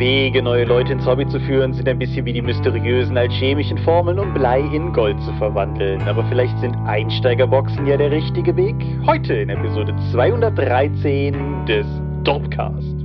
Wege, neue Leute ins Hobby zu führen, sind ein bisschen wie die mysteriösen alchemischen Formeln, um Blei in Gold zu verwandeln. Aber vielleicht sind Einsteigerboxen ja der richtige Weg. Heute in Episode 213 des Dorpcast.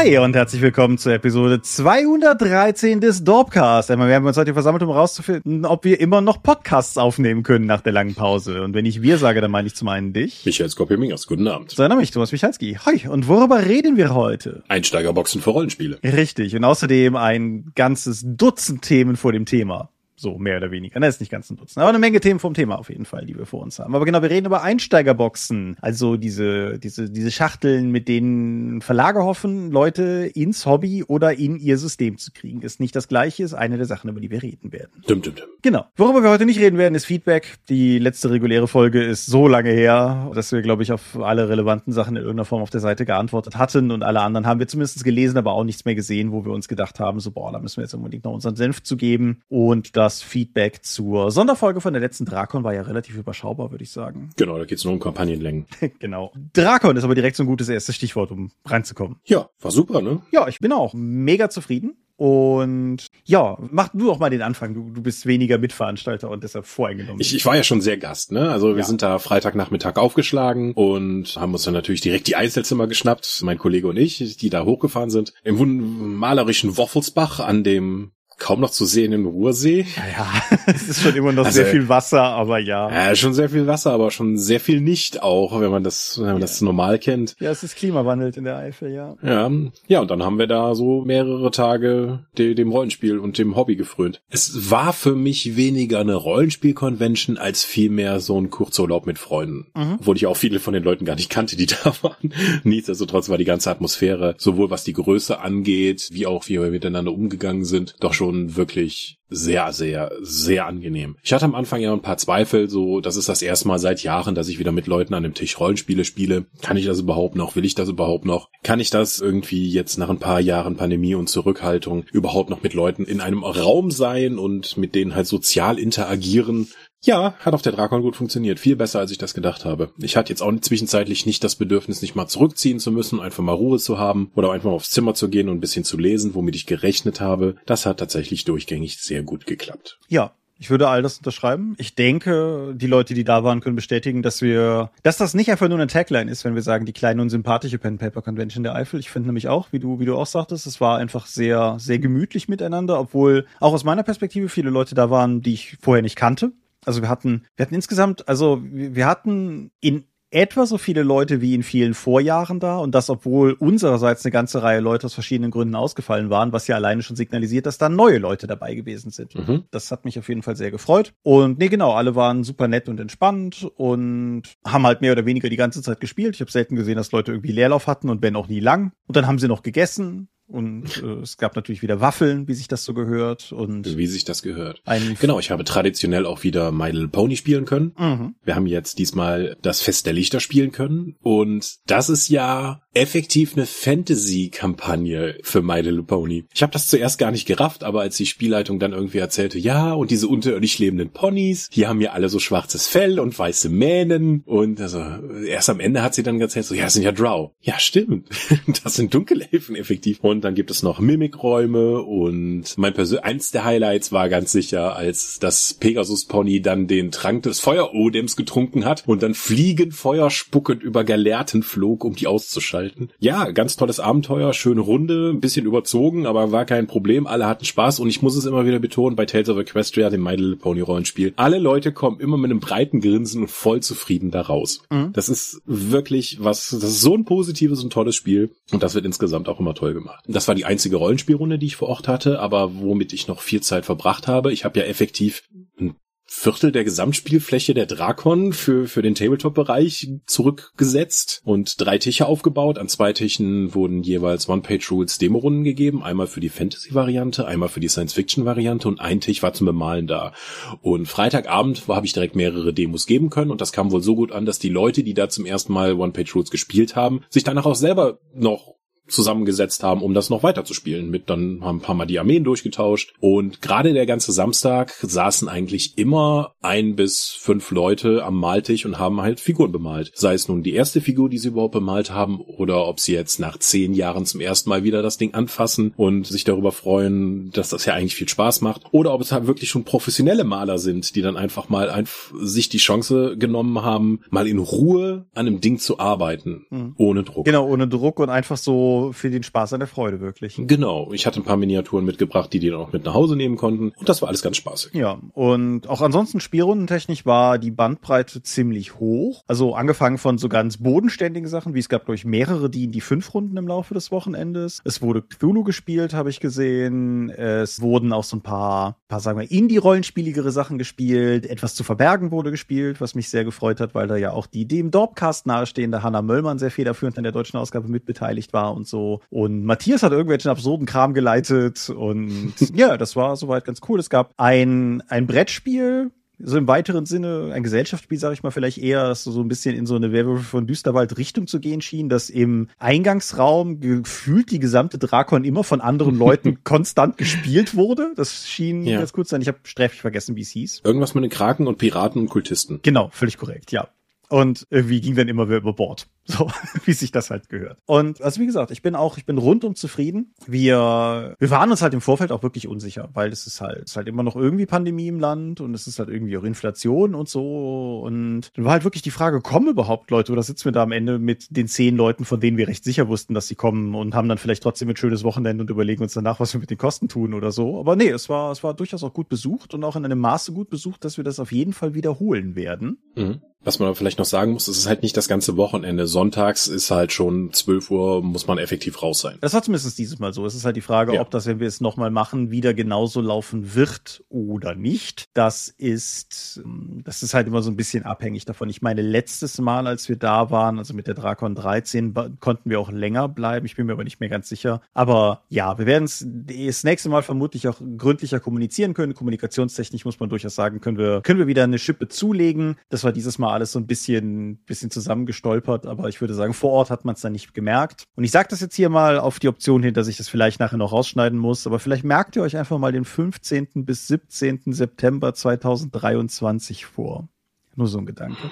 Hi und herzlich willkommen zur Episode 213 des Dorpcast. Wir haben uns heute versammelt, um herauszufinden, ob wir immer noch Podcasts aufnehmen können nach der langen Pause. Und wenn ich wir sage, dann meine ich zum einen dich. Michael Skopje-Mingers, guten Abend. Sein Name ist Thomas Michalski. Hi, und worüber reden wir heute? Einsteigerboxen für Rollenspiele. Richtig, und außerdem ein ganzes Dutzend Themen vor dem Thema. So, mehr oder weniger. Das ist nicht ganz ein Dutzend. Aber eine Menge Themen vom Thema auf jeden Fall, die wir vor uns haben. Aber genau, wir reden über Einsteigerboxen. Also diese, diese, diese Schachteln, mit denen Verlage hoffen, Leute ins Hobby oder in ihr System zu kriegen. Ist nicht das gleiche, ist eine der Sachen, über die wir reden werden. Dum, dum, dum. Genau. Worüber wir heute nicht reden werden, ist Feedback. Die letzte reguläre Folge ist so lange her, dass wir, glaube ich, auf alle relevanten Sachen in irgendeiner Form auf der Seite geantwortet hatten. Und alle anderen haben wir zumindest gelesen, aber auch nichts mehr gesehen, wo wir uns gedacht haben, so, boah, da müssen wir jetzt unbedingt noch unseren Senf zu geben. Und da das Feedback zur Sonderfolge von der letzten Drakon war ja relativ überschaubar, würde ich sagen. Genau, da geht es nur um Kampagnenlängen. genau. Drakon ist aber direkt so ein gutes erstes Stichwort, um reinzukommen. Ja, war super, ne? Ja, ich bin auch mega zufrieden. Und ja, mach du auch mal den Anfang. Du, du bist weniger Mitveranstalter und deshalb voreingenommen. Ich, ich war ja schon sehr Gast, ne? Also wir ja. sind da Freitagnachmittag aufgeschlagen und haben uns dann natürlich direkt die Einzelzimmer geschnappt, mein Kollege und ich, die da hochgefahren sind. Im malerischen Woffelsbach an dem kaum noch zu sehen im Ruhrsee. Ja, ja. es ist schon immer noch also, sehr viel Wasser, aber ja. Ja, schon sehr viel Wasser, aber schon sehr viel nicht auch, wenn man das, wenn man ja. das normal kennt. Ja, es ist klimawandelt in der Eifel, ja. Ja, ja, und dann haben wir da so mehrere Tage de dem Rollenspiel und dem Hobby gefrönt. Es war für mich weniger eine Rollenspiel-Convention als vielmehr so ein Kurzurlaub mit Freunden. Mhm. Obwohl ich auch viele von den Leuten gar nicht kannte, die da waren. Nichtsdestotrotz war die ganze Atmosphäre, sowohl was die Größe angeht, wie auch wie wir miteinander umgegangen sind, doch schon schon wirklich sehr, sehr, sehr angenehm. Ich hatte am Anfang ja ein paar Zweifel, so, das ist das erste Mal seit Jahren, dass ich wieder mit Leuten an dem Tisch Rollenspiele spiele. Kann ich das überhaupt noch? Will ich das überhaupt noch? Kann ich das irgendwie jetzt nach ein paar Jahren Pandemie und Zurückhaltung überhaupt noch mit Leuten in einem Raum sein und mit denen halt sozial interagieren? Ja, hat auf der Drakon gut funktioniert. Viel besser, als ich das gedacht habe. Ich hatte jetzt auch zwischenzeitlich nicht das Bedürfnis, nicht mal zurückziehen zu müssen, einfach mal Ruhe zu haben oder einfach mal aufs Zimmer zu gehen und ein bisschen zu lesen, womit ich gerechnet habe. Das hat tatsächlich durchgängig sehr gut geklappt. Ja, ich würde all das unterschreiben. Ich denke, die Leute, die da waren, können bestätigen, dass wir, dass das nicht einfach nur eine Tagline ist, wenn wir sagen, die kleine und sympathische Pen Paper Convention der Eifel. Ich finde nämlich auch, wie du, wie du auch sagtest, es war einfach sehr, sehr gemütlich miteinander, obwohl auch aus meiner Perspektive viele Leute da waren, die ich vorher nicht kannte. Also wir hatten, wir hatten insgesamt, also wir hatten in etwa so viele Leute wie in vielen Vorjahren da und das, obwohl unsererseits eine ganze Reihe Leute aus verschiedenen Gründen ausgefallen waren, was ja alleine schon signalisiert, dass da neue Leute dabei gewesen sind. Mhm. Das hat mich auf jeden Fall sehr gefreut. Und nee, genau, alle waren super nett und entspannt und haben halt mehr oder weniger die ganze Zeit gespielt. Ich habe selten gesehen, dass Leute irgendwie Leerlauf hatten und wenn auch nie lang. Und dann haben sie noch gegessen und äh, es gab natürlich wieder Waffeln, wie sich das so gehört. Und wie sich das gehört. genau, ich habe traditionell auch wieder My Little Pony spielen können. Mhm. Wir haben jetzt diesmal das Fest der Lichter spielen können. Und das ist ja effektiv eine Fantasy-Kampagne für My Little Pony. Ich habe das zuerst gar nicht gerafft, aber als die Spielleitung dann irgendwie erzählte, ja, und diese unterirdisch lebenden Ponys, die haben ja alle so schwarzes Fell und weiße Mähnen. Und also erst am Ende hat sie dann erzählt, so, ja, das sind ja Drow. Ja, stimmt. das sind Dunkelelfen effektiv. Und dann gibt es noch Mimikräume und mein Persön eins der Highlights war ganz sicher, als das Pegasus Pony dann den Trank des Feuerodems getrunken hat und dann fliegend feuerspuckend über Gelehrten flog, um die auszuschalten. Ja, ganz tolles Abenteuer, schöne Runde, ein bisschen überzogen, aber war kein Problem. Alle hatten Spaß und ich muss es immer wieder betonen bei Tales of Equestria, dem My Little Pony Rollenspiel. Alle Leute kommen immer mit einem breiten Grinsen und voll zufrieden da raus. Mhm. Das ist wirklich was, das ist so ein positives und tolles Spiel und das wird insgesamt auch immer toll gemacht. Das war die einzige Rollenspielrunde, die ich vor Ort hatte, aber womit ich noch viel Zeit verbracht habe. Ich habe ja effektiv ein Viertel der Gesamtspielfläche der Drakon für, für den Tabletop-Bereich zurückgesetzt und drei Tische aufgebaut. An zwei Tischen wurden jeweils One-Page-Rules Demo-Runden gegeben. Einmal für die Fantasy-Variante, einmal für die Science-Fiction-Variante und ein Tisch war zum Bemalen da. Und Freitagabend habe ich direkt mehrere Demos geben können und das kam wohl so gut an, dass die Leute, die da zum ersten Mal One-Page-Rules gespielt haben, sich danach auch selber noch zusammengesetzt haben, um das noch weiter zu spielen. Mit dann haben ein paar Mal die Armeen durchgetauscht und gerade der ganze Samstag saßen eigentlich immer ein bis fünf Leute am Maltisch und haben halt Figuren bemalt. Sei es nun die erste Figur, die sie überhaupt bemalt haben, oder ob sie jetzt nach zehn Jahren zum ersten Mal wieder das Ding anfassen und sich darüber freuen, dass das ja eigentlich viel Spaß macht, oder ob es halt wirklich schon professionelle Maler sind, die dann einfach mal einfach sich die Chance genommen haben, mal in Ruhe an einem Ding zu arbeiten, mhm. ohne Druck. Genau, ohne Druck und einfach so für den Spaß an der Freude wirklich. Genau, ich hatte ein paar Miniaturen mitgebracht, die die dann auch mit nach Hause nehmen konnten und das war alles ganz spaßig. Ja, und auch ansonsten spielrundentechnisch war die Bandbreite ziemlich hoch. Also angefangen von so ganz bodenständigen Sachen, wie es gab, glaube ich, mehrere, die in die fünf Runden im Laufe des Wochenendes. Es wurde Cthulhu gespielt, habe ich gesehen. Es wurden auch so ein paar, paar sagen wir, Indie-rollenspieligere Sachen gespielt. Etwas zu verbergen wurde gespielt, was mich sehr gefreut hat, weil da ja auch die dem Dorpcast nahestehende Hannah Möllmann sehr federführend an der deutschen Ausgabe mitbeteiligt war und so. Und Matthias hat irgendwelchen absurden Kram geleitet und ja, das war soweit ganz cool. Es gab ein, ein Brettspiel, so im weiteren Sinne ein Gesellschaftsspiel, sage ich mal, vielleicht eher so, so ein bisschen in so eine Werwölfe von Düsterwald Richtung zu gehen schien, dass im Eingangsraum gefühlt die gesamte Drakon immer von anderen Leuten konstant gespielt wurde. Das schien ja. ganz gut zu sein. Ich habe sträflich vergessen, wie es hieß. Irgendwas mit den Kraken und Piraten und Kultisten. Genau, völlig korrekt, ja. Und irgendwie ging dann immer wieder über Bord. So, wie sich das halt gehört. Und also wie gesagt, ich bin auch, ich bin rundum zufrieden. Wir, wir waren uns halt im Vorfeld auch wirklich unsicher, weil es ist halt, es ist halt immer noch irgendwie Pandemie im Land und es ist halt irgendwie auch Inflation und so. Und dann war halt wirklich die Frage, kommen überhaupt Leute oder sitzen wir da am Ende mit den zehn Leuten, von denen wir recht sicher wussten, dass sie kommen und haben dann vielleicht trotzdem ein schönes Wochenende und überlegen uns danach, was wir mit den Kosten tun oder so. Aber nee, es war, es war durchaus auch gut besucht und auch in einem Maße gut besucht, dass wir das auf jeden Fall wiederholen werden. Mhm. Was man vielleicht noch sagen muss, es ist halt nicht das ganze Wochenende. Sonntags ist halt schon 12 Uhr, muss man effektiv raus sein. Das war zumindest dieses Mal so. Es ist halt die Frage, ja. ob das, wenn wir es nochmal machen, wieder genauso laufen wird oder nicht. Das ist, ähm, das ist halt immer so ein bisschen abhängig davon. Ich meine, letztes Mal, als wir da waren, also mit der Drakon 13, konnten wir auch länger bleiben. Ich bin mir aber nicht mehr ganz sicher. Aber ja, wir werden es das nächste Mal vermutlich auch gründlicher kommunizieren können. Kommunikationstechnisch muss man durchaus sagen, können wir, können wir wieder eine Schippe zulegen. Das war dieses Mal mal alles so ein bisschen, bisschen zusammengestolpert, aber ich würde sagen, vor Ort hat man es dann nicht gemerkt. Und ich sage das jetzt hier mal auf die Option hin, dass ich das vielleicht nachher noch rausschneiden muss, aber vielleicht merkt ihr euch einfach mal den 15. bis 17. September 2023 vor. Nur so ein Gedanke.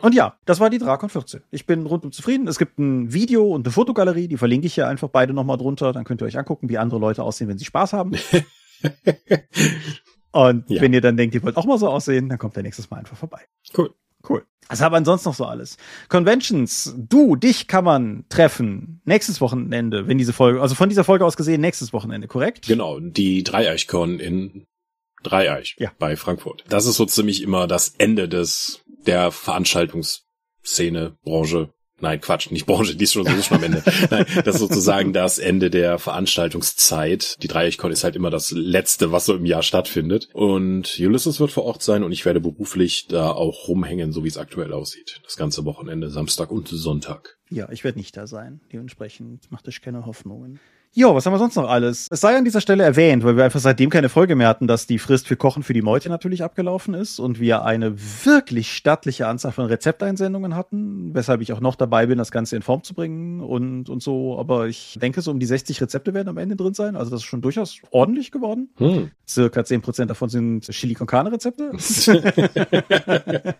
Und ja, das war die Drakon 14. Ich bin rundum zufrieden. Es gibt ein Video und eine Fotogalerie, die verlinke ich hier einfach beide nochmal drunter. Dann könnt ihr euch angucken, wie andere Leute aussehen, wenn sie Spaß haben. und ja. wenn ihr dann denkt, ihr wollt auch mal so aussehen, dann kommt ihr nächstes Mal einfach vorbei. Cool. Cool. Was haben wir ansonsten noch so alles? Conventions. Du, dich kann man treffen. Nächstes Wochenende, wenn diese Folge, also von dieser Folge aus gesehen, nächstes Wochenende, korrekt? Genau, die Dreieichkon in Dreieich ja. bei Frankfurt. Das ist so ziemlich immer das Ende des, der Veranstaltungsszene, Branche, Nein, Quatsch, nicht Branche, die ist schon, schon am Ende. Nein, das ist sozusagen das Ende der Veranstaltungszeit. Die Dreieckkon ist halt immer das letzte, was so im Jahr stattfindet. Und Ulysses wird vor Ort sein und ich werde beruflich da auch rumhängen, so wie es aktuell aussieht. Das ganze Wochenende, Samstag und Sonntag. Ja, ich werde nicht da sein. Dementsprechend macht euch keine Hoffnungen. Jo, was haben wir sonst noch alles? Es sei an dieser Stelle erwähnt, weil wir einfach seitdem keine Folge mehr hatten, dass die Frist für Kochen für die Meute natürlich abgelaufen ist und wir eine wirklich stattliche Anzahl von Rezepteinsendungen hatten, weshalb ich auch noch dabei bin, das Ganze in Form zu bringen und, und so. Aber ich denke, so um die 60 Rezepte werden am Ende drin sein. Also das ist schon durchaus ordentlich geworden. Hm. Circa 10% davon sind Chili con Carne Rezepte.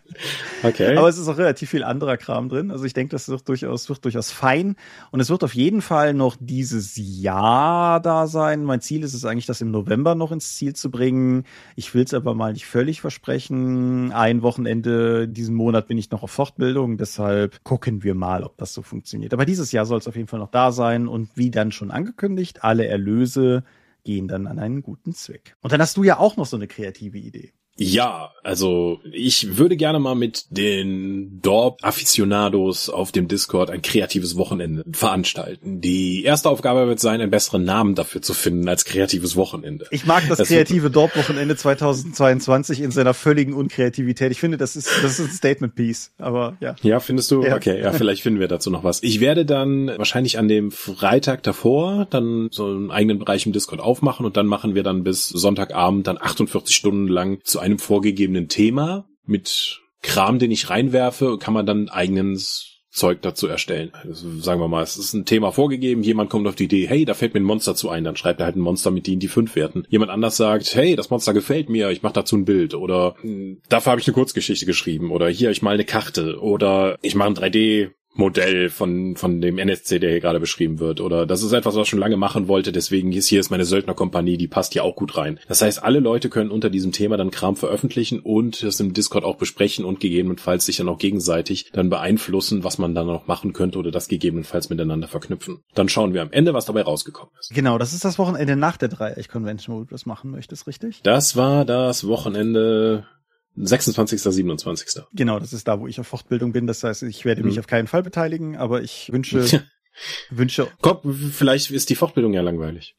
okay. Aber es ist auch relativ viel anderer Kram drin. Also ich denke, das wird durchaus, wird durchaus fein. Und es wird auf jeden Fall noch dieses Jahr da sein. Mein Ziel ist es eigentlich, das im November noch ins Ziel zu bringen. Ich will es aber mal nicht völlig versprechen. Ein Wochenende diesen Monat bin ich noch auf Fortbildung, deshalb gucken wir mal, ob das so funktioniert. Aber dieses Jahr soll es auf jeden Fall noch da sein und wie dann schon angekündigt, alle Erlöse gehen dann an einen guten Zweck. Und dann hast du ja auch noch so eine kreative Idee. Ja, also ich würde gerne mal mit den Dorp-Afficionados auf dem Discord ein kreatives Wochenende veranstalten. Die erste Aufgabe wird sein, einen besseren Namen dafür zu finden als kreatives Wochenende. Ich mag das, das kreative Dorp-Wochenende 2022 in seiner völligen Unkreativität. Ich finde, das ist, das ist ein Statement-Piece, aber ja. Ja, findest du? Ja. Okay, ja, vielleicht finden wir dazu noch was. Ich werde dann wahrscheinlich an dem Freitag davor dann so einen eigenen Bereich im Discord aufmachen und dann machen wir dann bis Sonntagabend dann 48 Stunden lang zu einem vorgegebenen Thema mit Kram, den ich reinwerfe, kann man dann eigenes Zeug dazu erstellen. Also sagen wir mal, es ist ein Thema vorgegeben, jemand kommt auf die Idee, hey, da fällt mir ein Monster zu ein, dann schreibt er halt ein Monster mit in die fünf Werten. Jemand anders sagt, hey, das Monster gefällt mir, ich mache dazu ein Bild oder hm, dafür habe ich eine Kurzgeschichte geschrieben oder hier, ich mal eine Karte oder ich mache ein 3D Modell von, von dem NSC, der hier gerade beschrieben wird. Oder das ist etwas, was ich schon lange machen wollte, deswegen ist hier ist meine Söldnerkompanie, die passt hier auch gut rein. Das heißt, alle Leute können unter diesem Thema dann Kram veröffentlichen und das im Discord auch besprechen und gegebenenfalls sich dann auch gegenseitig dann beeinflussen, was man dann noch machen könnte oder das gegebenenfalls miteinander verknüpfen. Dann schauen wir am Ende, was dabei rausgekommen ist. Genau, das ist das Wochenende nach der Dreieck-Convention, wo du das machen möchtest, richtig? Das war das Wochenende 26. 27. Genau, das ist da, wo ich auf Fortbildung bin. Das heißt, ich werde mich hm. auf keinen Fall beteiligen, aber ich wünsche, wünsche. Komm, vielleicht ist die Fortbildung ja langweilig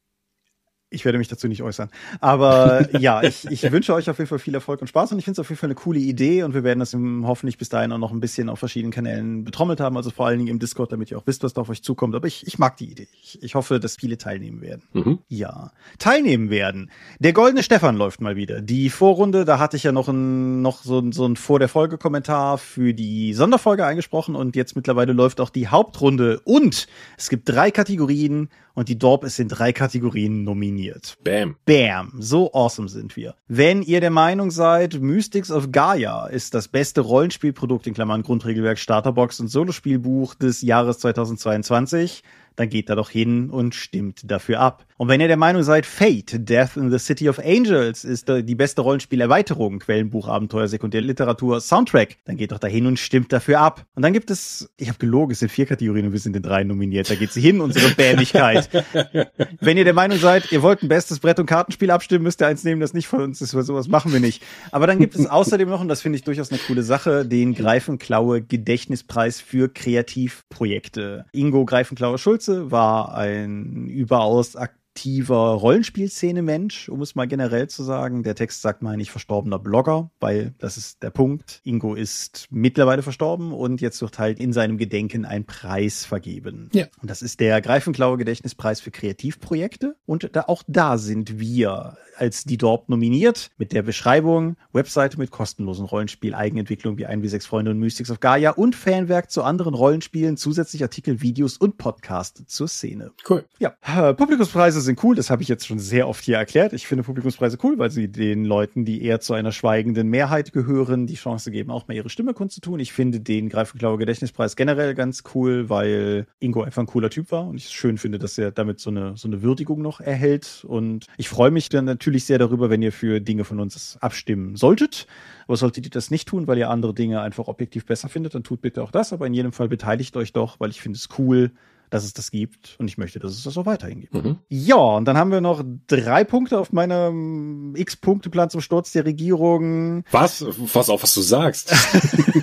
ich werde mich dazu nicht äußern. Aber ja, ich, ich wünsche euch auf jeden Fall viel Erfolg und Spaß und ich finde es auf jeden Fall eine coole Idee und wir werden das im, hoffentlich bis dahin auch noch ein bisschen auf verschiedenen Kanälen betrommelt haben, also vor allen Dingen im Discord, damit ihr auch wisst, was da auf euch zukommt. Aber ich, ich mag die Idee. Ich, ich hoffe, dass viele teilnehmen werden. Mhm. Ja, teilnehmen werden. Der goldene Stefan läuft mal wieder. Die Vorrunde, da hatte ich ja noch ein, noch so, so ein vor der Folge Kommentar für die Sonderfolge eingesprochen und jetzt mittlerweile läuft auch die Hauptrunde und es gibt drei Kategorien und die Dorp ist in drei Kategorien nominiert. Bam. Bam. So awesome sind wir. Wenn ihr der Meinung seid, Mystics of Gaia ist das beste Rollenspielprodukt in Klammern Grundregelwerk, Starterbox und Solospielbuch des Jahres 2022, dann geht da doch hin und stimmt dafür ab. Und wenn ihr der Meinung seid, Fate, Death in the City of Angels ist die beste Rollenspielerweiterung, Quellenbuch, Abenteuer, Sekundärliteratur, Soundtrack, dann geht doch da hin und stimmt dafür ab. Und dann gibt es, ich habe gelogen, es sind vier Kategorien und wir sind in drei nominiert. Da geht sie hin, unsere Bämigkeit. wenn ihr der Meinung seid, ihr wollt ein bestes Brett- und Kartenspiel abstimmen, müsst ihr eins nehmen, das nicht von uns ist, weil sowas machen wir nicht. Aber dann gibt es außerdem noch, und das finde ich durchaus eine coole Sache, den Greifenklaue Gedächtnispreis für Kreativprojekte. Ingo Greifenklaue Schulze war ein überaus aktiver aktiver Rollenspielszene-Mensch, um es mal generell zu sagen. Der Text sagt mal nicht verstorbener Blogger, weil das ist der Punkt. Ingo ist mittlerweile verstorben und jetzt wird halt in seinem Gedenken ein Preis vergeben. Ja. Und das ist der Greifenklaue Gedächtnispreis für Kreativprojekte. Und da, auch da sind wir als die Dorp nominiert mit der Beschreibung, Webseite mit kostenlosen Rollenspiel, Eigenentwicklung wie ein wie sechs Freunde und Mystics of Gaia und Fanwerk zu anderen Rollenspielen, zusätzlich Artikel, Videos und Podcast zur Szene. Cool. Ja, Publikumspreise sind cool, das habe ich jetzt schon sehr oft hier erklärt. Ich finde Publikumspreise cool, weil sie den Leuten, die eher zu einer schweigenden Mehrheit gehören, die Chance geben, auch mal ihre Stimme kundzutun. Ich finde den Greifenklaue Gedächtnispreis generell ganz cool, weil Ingo einfach ein cooler Typ war und ich schön finde, dass er damit so eine, so eine Würdigung noch erhält. Und ich freue mich dann natürlich sehr darüber, wenn ihr für Dinge von uns abstimmen solltet. Aber solltet ihr das nicht tun, weil ihr andere Dinge einfach objektiv besser findet, dann tut bitte auch das. Aber in jedem Fall beteiligt euch doch, weil ich finde es cool, dass es das gibt und ich möchte, dass es das auch weiterhin gibt. Mhm. Ja, und dann haben wir noch drei Punkte auf meinem X-Punkte-Plan zum Sturz der Regierung. Was? Was auf, was du sagst.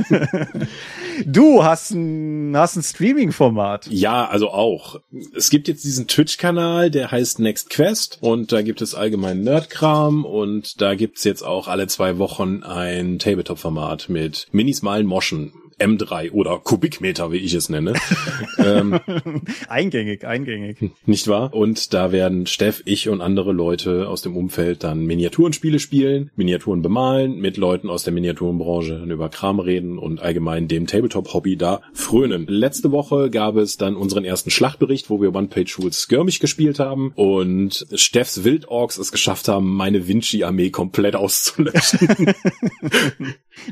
du hast ein, hast ein Streaming-Format. Ja, also auch. Es gibt jetzt diesen Twitch-Kanal, der heißt Next Quest und da gibt es allgemein Nerdkram und da gibt's jetzt auch alle zwei Wochen ein Tabletop-Format mit Minis malen Moschen M3 oder Kubikmeter, wie ich es nenne. ähm, eingängig, eingängig. Nicht wahr? Und da werden Steff, ich und andere Leute aus dem Umfeld dann Miniaturenspiele spielen, Miniaturen bemalen, mit Leuten aus der Miniaturenbranche über Kram reden und allgemein dem Tabletop-Hobby da frönen. Letzte Woche gab es dann unseren ersten Schlachtbericht, wo wir One-Page-Rules Skirmish gespielt haben und Steffs Wildorks es geschafft haben, meine Vinci-Armee komplett auszulöschen.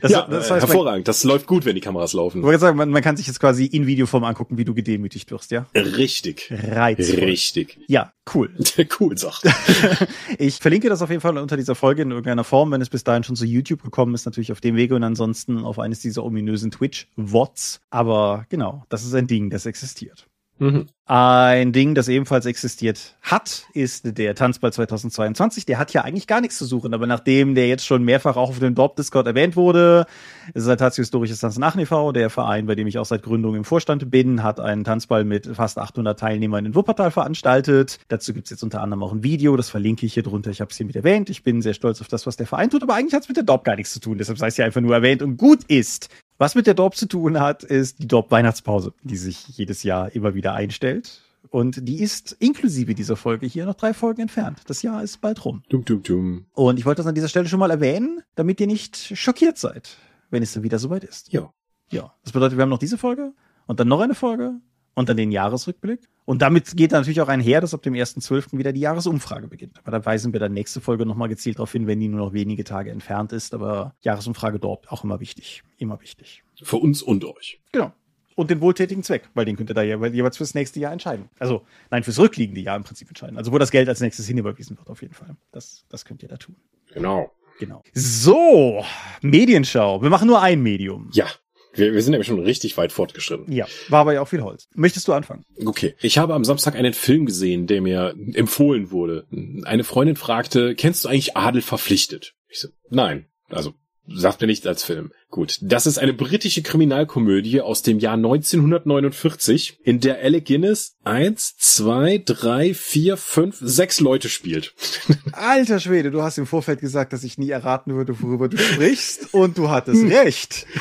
Das, ja, das heißt, hervorragend. Das läuft gut, wenn die Kameras laufen. Ich wollte sagen, man, man kann sich jetzt quasi in Videoform angucken, wie du gedemütigt wirst, ja? Richtig. Reizvoll. Richtig. Ja, cool. cool, sagt. ich verlinke das auf jeden Fall unter dieser Folge in irgendeiner Form, wenn es bis dahin schon zu YouTube gekommen ist, natürlich auf dem Wege und ansonsten auf eines dieser ominösen Twitch-Wots. Aber genau, das ist ein Ding, das existiert. Mhm. Ein Ding, das ebenfalls existiert hat, ist der Tanzball 2022. Der hat ja eigentlich gar nichts zu suchen, aber nachdem der jetzt schon mehrfach auch auf dem Dorp-Discord erwähnt wurde, ist Saltatio Historisches Tanzen Aachen e.V., der Verein, bei dem ich auch seit Gründung im Vorstand bin, hat einen Tanzball mit fast 800 Teilnehmern in Wuppertal veranstaltet. Dazu gibt's jetzt unter anderem auch ein Video, das verlinke ich hier drunter. Ich habe es hier mit erwähnt. Ich bin sehr stolz auf das, was der Verein tut, aber eigentlich hat's mit der Dorp gar nichts zu tun. Deshalb sei es ja einfach nur erwähnt und gut ist. Was mit der Dorp zu tun hat, ist die Dorp Weihnachtspause, die sich jedes Jahr immer wieder einstellt. Und die ist inklusive dieser Folge hier noch drei Folgen entfernt. Das Jahr ist bald rum. Dum, dum, dum. Und ich wollte das an dieser Stelle schon mal erwähnen, damit ihr nicht schockiert seid, wenn es dann wieder soweit ist. Ja. Ja. Das bedeutet, wir haben noch diese Folge und dann noch eine Folge und dann den Jahresrückblick. Und damit geht natürlich auch einher, dass ab dem 1.12. wieder die Jahresumfrage beginnt. Aber da weisen wir dann nächste Folge nochmal gezielt darauf hin, wenn die nur noch wenige Tage entfernt ist. Aber Jahresumfrage dort auch immer wichtig. Immer wichtig. Für uns und euch. Genau. Und den wohltätigen Zweck, weil den könnt ihr da jeweils fürs nächste Jahr entscheiden. Also, nein, fürs rückliegende Jahr im Prinzip entscheiden. Also, wo das Geld als nächstes hinüberwiesen wird, auf jeden Fall. Das, das könnt ihr da tun. Genau. Genau. So, Medienschau. Wir machen nur ein Medium. Ja. Wir, wir sind nämlich schon richtig weit fortgeschritten. Ja, war aber ja auch viel Holz. Möchtest du anfangen? Okay. Ich habe am Samstag einen Film gesehen, der mir empfohlen wurde. Eine Freundin fragte, kennst du eigentlich Adel verpflichtet? Ich so, nein. Also sagt mir nichts als Film. Gut, das ist eine britische Kriminalkomödie aus dem Jahr 1949, in der Alec Guinness eins, zwei, drei, vier, fünf, sechs Leute spielt. Alter Schwede, du hast im Vorfeld gesagt, dass ich nie erraten würde, worüber du sprichst, und du hattest recht.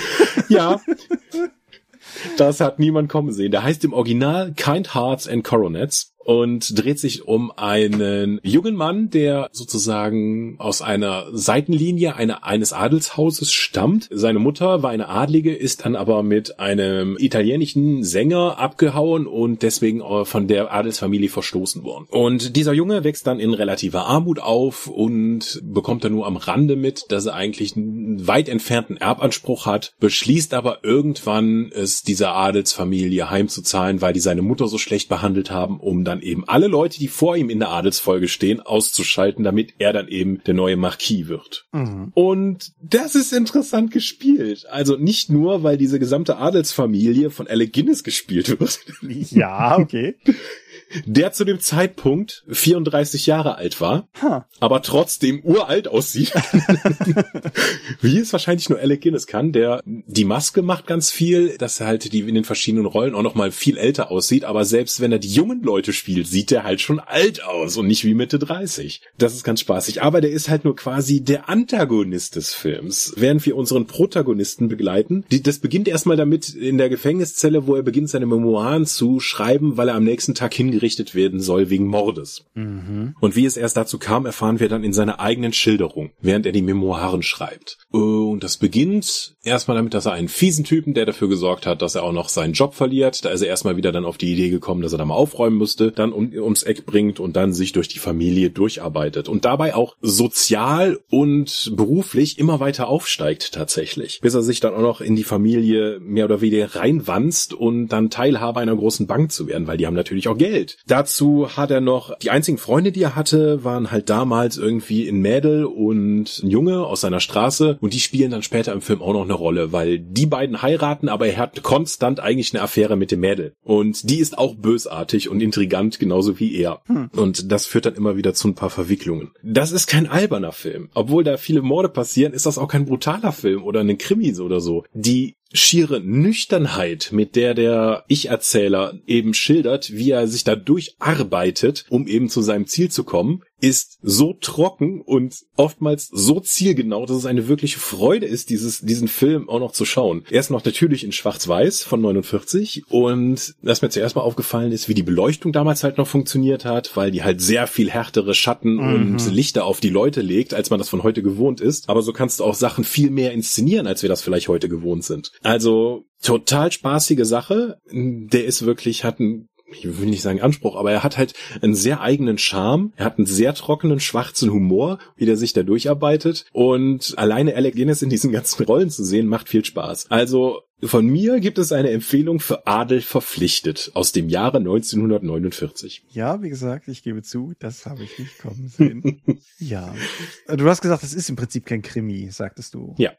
Ja. Das hat niemand kommen sehen. Der heißt im Original Kind Hearts and Coronets und dreht sich um einen jungen Mann, der sozusagen aus einer Seitenlinie eine, eines Adelshauses stammt. Seine Mutter war eine Adlige, ist dann aber mit einem italienischen Sänger abgehauen und deswegen von der Adelsfamilie verstoßen worden. Und dieser Junge wächst dann in relativer Armut auf und bekommt dann nur am Rande mit, dass er eigentlich einen weit entfernten Erbanspruch hat, beschließt aber irgendwann es dieser Adelsfamilie heimzuzahlen, weil die seine Mutter so schlecht behandelt haben, um dann dann eben alle Leute, die vor ihm in der Adelsfolge stehen, auszuschalten, damit er dann eben der neue Marquis wird. Mhm. Und das ist interessant gespielt. Also nicht nur, weil diese gesamte Adelsfamilie von Alec Guinness gespielt wird. Ja, okay. der zu dem Zeitpunkt 34 Jahre alt war, huh. aber trotzdem uralt aussieht. Wie es wahrscheinlich nur Alec Guinness kann, der die Maske macht ganz viel, dass er halt die in den verschiedenen Rollen auch noch mal viel älter aussieht, aber selbst wenn er die jungen Leute spielt, sieht er halt schon alt aus und nicht wie Mitte 30. Das ist ganz spaßig, aber der ist halt nur quasi der Antagonist des Films, während wir unseren Protagonisten begleiten. das beginnt erstmal damit in der Gefängniszelle, wo er beginnt seine Memoiren zu schreiben, weil er am nächsten Tag hingeht hingerichtet werden soll wegen Mordes. Mhm. Und wie es erst dazu kam, erfahren wir dann in seiner eigenen Schilderung, während er die Memoiren schreibt. Und das beginnt erstmal damit, dass er einen fiesen Typen, der dafür gesorgt hat, dass er auch noch seinen Job verliert. Da ist er erstmal wieder dann auf die Idee gekommen, dass er da mal aufräumen müsste, dann um, ums Eck bringt und dann sich durch die Familie durcharbeitet und dabei auch sozial und beruflich immer weiter aufsteigt tatsächlich, bis er sich dann auch noch in die Familie mehr oder weniger reinwanzt und dann Teilhaber einer großen Bank zu werden, weil die haben natürlich auch Geld. Dazu hat er noch die einzigen Freunde, die er hatte, waren halt damals irgendwie ein Mädel und ein Junge aus seiner Straße und die spielen dann später im Film auch noch eine Rolle, weil die beiden heiraten, aber er hat konstant eigentlich eine Affäre mit dem Mädel. Und die ist auch bösartig und intrigant, genauso wie er. Hm. Und das führt dann immer wieder zu ein paar Verwicklungen. Das ist kein alberner Film. Obwohl da viele Morde passieren, ist das auch kein brutaler Film oder ein Krimi oder so. Die schiere Nüchternheit, mit der der Ich-Erzähler eben schildert, wie er sich da durcharbeitet, um eben zu seinem Ziel zu kommen, ist so trocken und oftmals so zielgenau, dass es eine wirkliche Freude ist, dieses, diesen Film auch noch zu schauen. Er ist noch natürlich in Schwarz-Weiß von 49 und was mir zuerst mal aufgefallen ist, wie die Beleuchtung damals halt noch funktioniert hat, weil die halt sehr viel härtere Schatten mhm. und Lichter auf die Leute legt, als man das von heute gewohnt ist. Aber so kannst du auch Sachen viel mehr inszenieren, als wir das vielleicht heute gewohnt sind. Also total spaßige Sache. Der ist wirklich, hat einen ich will nicht sagen Anspruch, aber er hat halt einen sehr eigenen Charme. Er hat einen sehr trockenen, schwarzen Humor, wie der sich da durcharbeitet. Und alleine Alec Guinness in diesen ganzen Rollen zu sehen, macht viel Spaß. Also von mir gibt es eine Empfehlung für Adel verpflichtet aus dem Jahre 1949. Ja, wie gesagt, ich gebe zu, das habe ich nicht kommen sehen. ja. Du hast gesagt, das ist im Prinzip kein Krimi, sagtest du. Ja.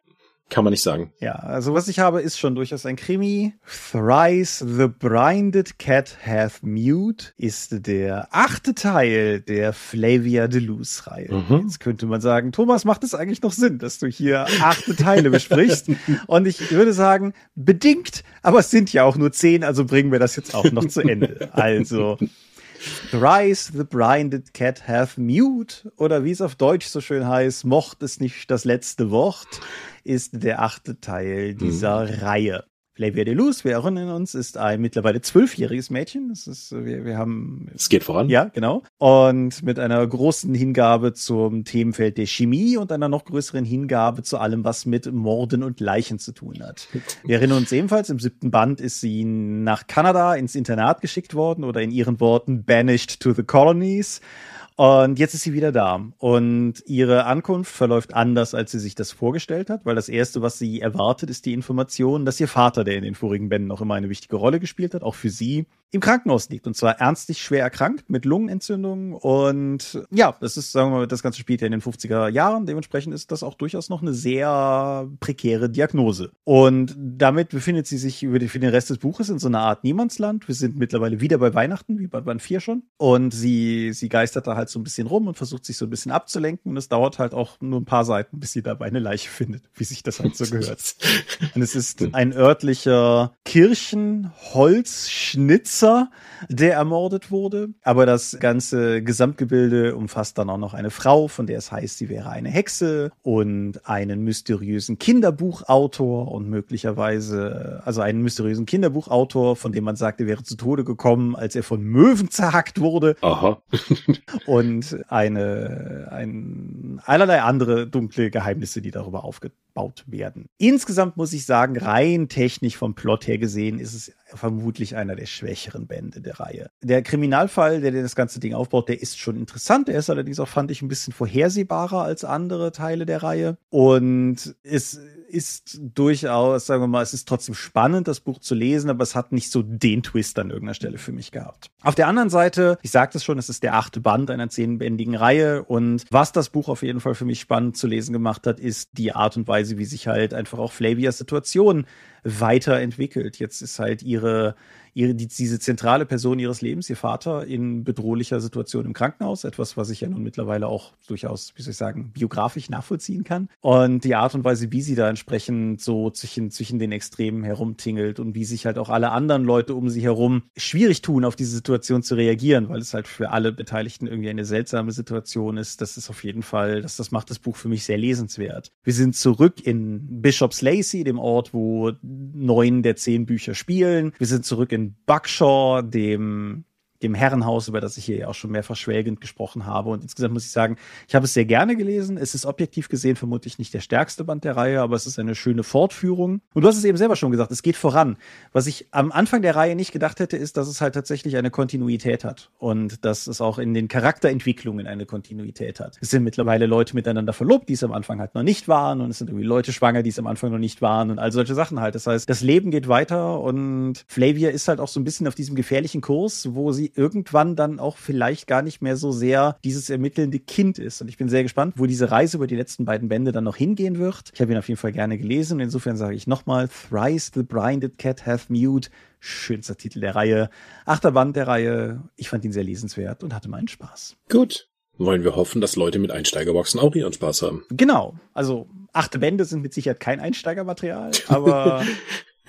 Kann man nicht sagen. Ja, also was ich habe, ist schon durchaus ein Krimi. Thrice the Blinded Cat Hath Mute ist der achte Teil der Flavia Deluxe-Reihe. Mhm. Jetzt könnte man sagen, Thomas, macht es eigentlich noch Sinn, dass du hier achte Teile besprichst? Und ich würde sagen, bedingt, aber es sind ja auch nur zehn, also bringen wir das jetzt auch noch zu Ende. Also, Thrice the Blinded Cat Hath Mute oder wie es auf Deutsch so schön heißt, mocht es nicht das letzte Wort ist der achte Teil dieser mhm. Reihe. Flavia Deluz, wir erinnern uns, ist ein mittlerweile zwölfjähriges Mädchen. Das ist, wir, wir haben. Es geht voran. Ja, genau. Und mit einer großen Hingabe zum Themenfeld der Chemie und einer noch größeren Hingabe zu allem, was mit Morden und Leichen zu tun hat. Wir erinnern uns ebenfalls, im siebten Band ist sie nach Kanada ins Internat geschickt worden oder in ihren Worten banished to the colonies. Und jetzt ist sie wieder da. Und ihre Ankunft verläuft anders, als sie sich das vorgestellt hat, weil das Erste, was sie erwartet, ist die Information, dass ihr Vater, der in den vorigen Bänden auch immer eine wichtige Rolle gespielt hat, auch für sie, im Krankenhaus liegt. Und zwar ernstlich schwer erkrankt mit Lungenentzündung. Und ja, das ist, sagen wir mal, das Ganze spielt ja in den 50er Jahren. Dementsprechend ist das auch durchaus noch eine sehr prekäre Diagnose. Und damit befindet sie sich über die, für den Rest des Buches in so einer Art Niemandsland. Wir sind mittlerweile wieder bei Weihnachten, wie bei Band 4 schon. Und sie, sie geistert da halt so ein bisschen rum und versucht sich so ein bisschen abzulenken. Und es dauert halt auch nur ein paar Seiten, bis sie dabei eine Leiche findet, wie sich das halt so gehört. Und es ist ein örtlicher Kirchenholzschnitzer, der ermordet wurde. Aber das ganze Gesamtgebilde umfasst dann auch noch eine Frau, von der es heißt, sie wäre eine Hexe und einen mysteriösen Kinderbuchautor und möglicherweise, also einen mysteriösen Kinderbuchautor, von dem man sagt, er wäre zu Tode gekommen, als er von Möwen zerhackt wurde. Aha. und eine, ein, allerlei andere dunkle Geheimnisse, die darüber aufgebaut werden. Insgesamt muss ich sagen, rein technisch vom Plot her gesehen ist es vermutlich einer der schwächeren Bände der Reihe. Der Kriminalfall, der das ganze Ding aufbaut, der ist schon interessant. Er ist allerdings auch, fand ich, ein bisschen vorhersehbarer als andere Teile der Reihe. Und es ist durchaus, sagen wir mal, es ist trotzdem spannend, das Buch zu lesen, aber es hat nicht so den Twist an irgendeiner Stelle für mich gehabt. Auf der anderen Seite, ich sagte es schon, es ist der achte Band einer zehnbändigen Reihe und was das Buch auf jeden Fall für mich spannend zu lesen gemacht hat, ist die Art und Weise, wie sich halt einfach auch Flavias Situation weiterentwickelt. Jetzt ist halt ihre ihre, die, diese zentrale Person ihres Lebens, ihr Vater, in bedrohlicher Situation im Krankenhaus. Etwas, was ich ja nun mittlerweile auch durchaus, wie soll ich sagen, biografisch nachvollziehen kann. Und die Art und Weise, wie sie da entsprechend so zwischen, zwischen den Extremen herumtingelt und wie sich halt auch alle anderen Leute um sie herum schwierig tun, auf diese Situation zu reagieren, weil es halt für alle Beteiligten irgendwie eine seltsame Situation ist. Das ist auf jeden Fall, das, das macht das Buch für mich sehr lesenswert. Wir sind zurück in Bishop's Lacey, dem Ort, wo neun der zehn Bücher spielen. Wir sind zurück in Buckshaw, dem dem Herrenhaus, über das ich hier ja auch schon mehrfach schwelgend gesprochen habe. Und insgesamt muss ich sagen, ich habe es sehr gerne gelesen. Es ist objektiv gesehen vermutlich nicht der stärkste Band der Reihe, aber es ist eine schöne Fortführung. Und du hast es eben selber schon gesagt, es geht voran. Was ich am Anfang der Reihe nicht gedacht hätte, ist, dass es halt tatsächlich eine Kontinuität hat und dass es auch in den Charakterentwicklungen eine Kontinuität hat. Es sind mittlerweile Leute miteinander verlobt, die es am Anfang halt noch nicht waren und es sind irgendwie Leute schwanger, die es am Anfang noch nicht waren und all solche Sachen halt. Das heißt, das Leben geht weiter und Flavia ist halt auch so ein bisschen auf diesem gefährlichen Kurs, wo sie irgendwann dann auch vielleicht gar nicht mehr so sehr dieses ermittelnde Kind ist. Und ich bin sehr gespannt, wo diese Reise über die letzten beiden Bände dann noch hingehen wird. Ich habe ihn auf jeden Fall gerne gelesen. Insofern sage ich nochmal, Thrice the Blinded Cat Hath Mute. Schönster Titel der Reihe. Achter Band der Reihe. Ich fand ihn sehr lesenswert und hatte meinen Spaß. Gut. Wollen wir hoffen, dass Leute mit Einsteigerboxen auch ihren Spaß haben. Genau. Also achte Bände sind mit Sicherheit kein Einsteigermaterial, aber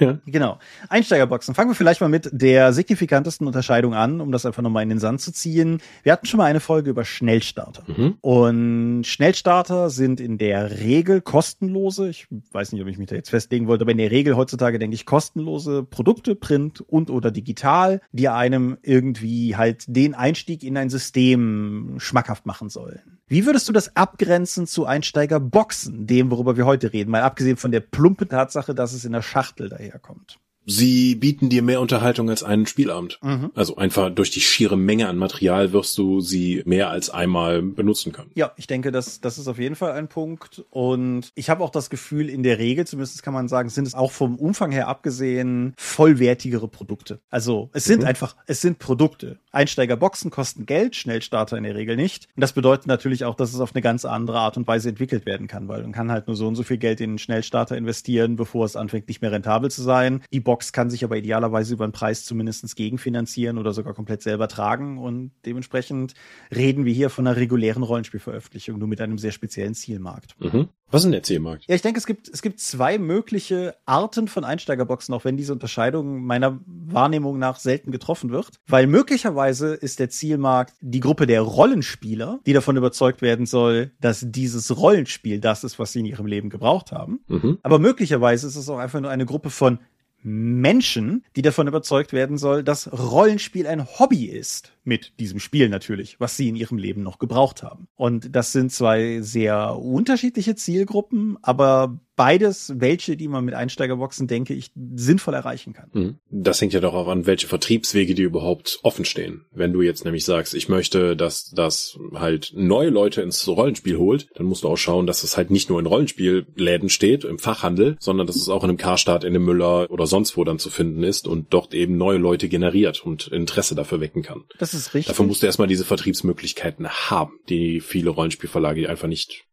Ja. Genau. Einsteigerboxen. Fangen wir vielleicht mal mit der signifikantesten Unterscheidung an, um das einfach nochmal in den Sand zu ziehen. Wir hatten schon mal eine Folge über Schnellstarter. Mhm. Und Schnellstarter sind in der Regel kostenlose, ich weiß nicht, ob ich mich da jetzt festlegen wollte, aber in der Regel heutzutage denke ich kostenlose Produkte, Print und oder digital, die einem irgendwie halt den Einstieg in ein System schmackhaft machen sollen. Wie würdest du das abgrenzen zu Einsteigerboxen, dem, worüber wir heute reden? Mal abgesehen von der plumpen Tatsache, dass es in der Schachtel daherkommt. Sie bieten dir mehr Unterhaltung als einen Spielabend. Mhm. Also einfach durch die schiere Menge an Material wirst du sie mehr als einmal benutzen können. Ja, ich denke, das, das ist auf jeden Fall ein Punkt. Und ich habe auch das Gefühl, in der Regel, zumindest kann man sagen, sind es auch vom Umfang her abgesehen vollwertigere Produkte. Also es sind mhm. einfach, es sind Produkte. Einsteigerboxen kosten Geld, Schnellstarter in der Regel nicht. Und das bedeutet natürlich auch, dass es auf eine ganz andere Art und Weise entwickelt werden kann, weil man kann halt nur so und so viel Geld in einen Schnellstarter investieren, bevor es anfängt, nicht mehr rentabel zu sein. Die Box kann sich aber idealerweise über einen Preis zumindest gegenfinanzieren oder sogar komplett selber tragen. Und dementsprechend reden wir hier von einer regulären Rollenspielveröffentlichung, nur mit einem sehr speziellen Zielmarkt. Mhm. Was ist denn der Zielmarkt? Ja, ich denke, es gibt, es gibt zwei mögliche Arten von Einsteigerboxen, auch wenn diese Unterscheidung meiner Wahrnehmung nach selten getroffen wird. Weil möglicherweise ist der Zielmarkt die Gruppe der Rollenspieler, die davon überzeugt werden soll, dass dieses Rollenspiel das ist, was sie in ihrem Leben gebraucht haben. Mhm. Aber möglicherweise ist es auch einfach nur eine Gruppe von Menschen, die davon überzeugt werden soll, dass Rollenspiel ein Hobby ist. Mit diesem Spiel natürlich, was sie in ihrem Leben noch gebraucht haben. Und das sind zwei sehr unterschiedliche Zielgruppen, aber beides welche, die man mit Einsteigerboxen, denke ich, sinnvoll erreichen kann. Mhm. Das hängt ja doch auch an, welche Vertriebswege die überhaupt offen stehen. Wenn du jetzt nämlich sagst, ich möchte, dass das halt neue Leute ins Rollenspiel holt, dann musst du auch schauen, dass es halt nicht nur in Rollenspielläden steht, im Fachhandel, sondern dass es auch in einem Karstadt, in einem Müller oder sonst wo dann zu finden ist und dort eben neue Leute generiert und Interesse dafür wecken kann. Das ist richtig. Dafür musst du erstmal diese Vertriebsmöglichkeiten haben, die viele Rollenspielverlage einfach nicht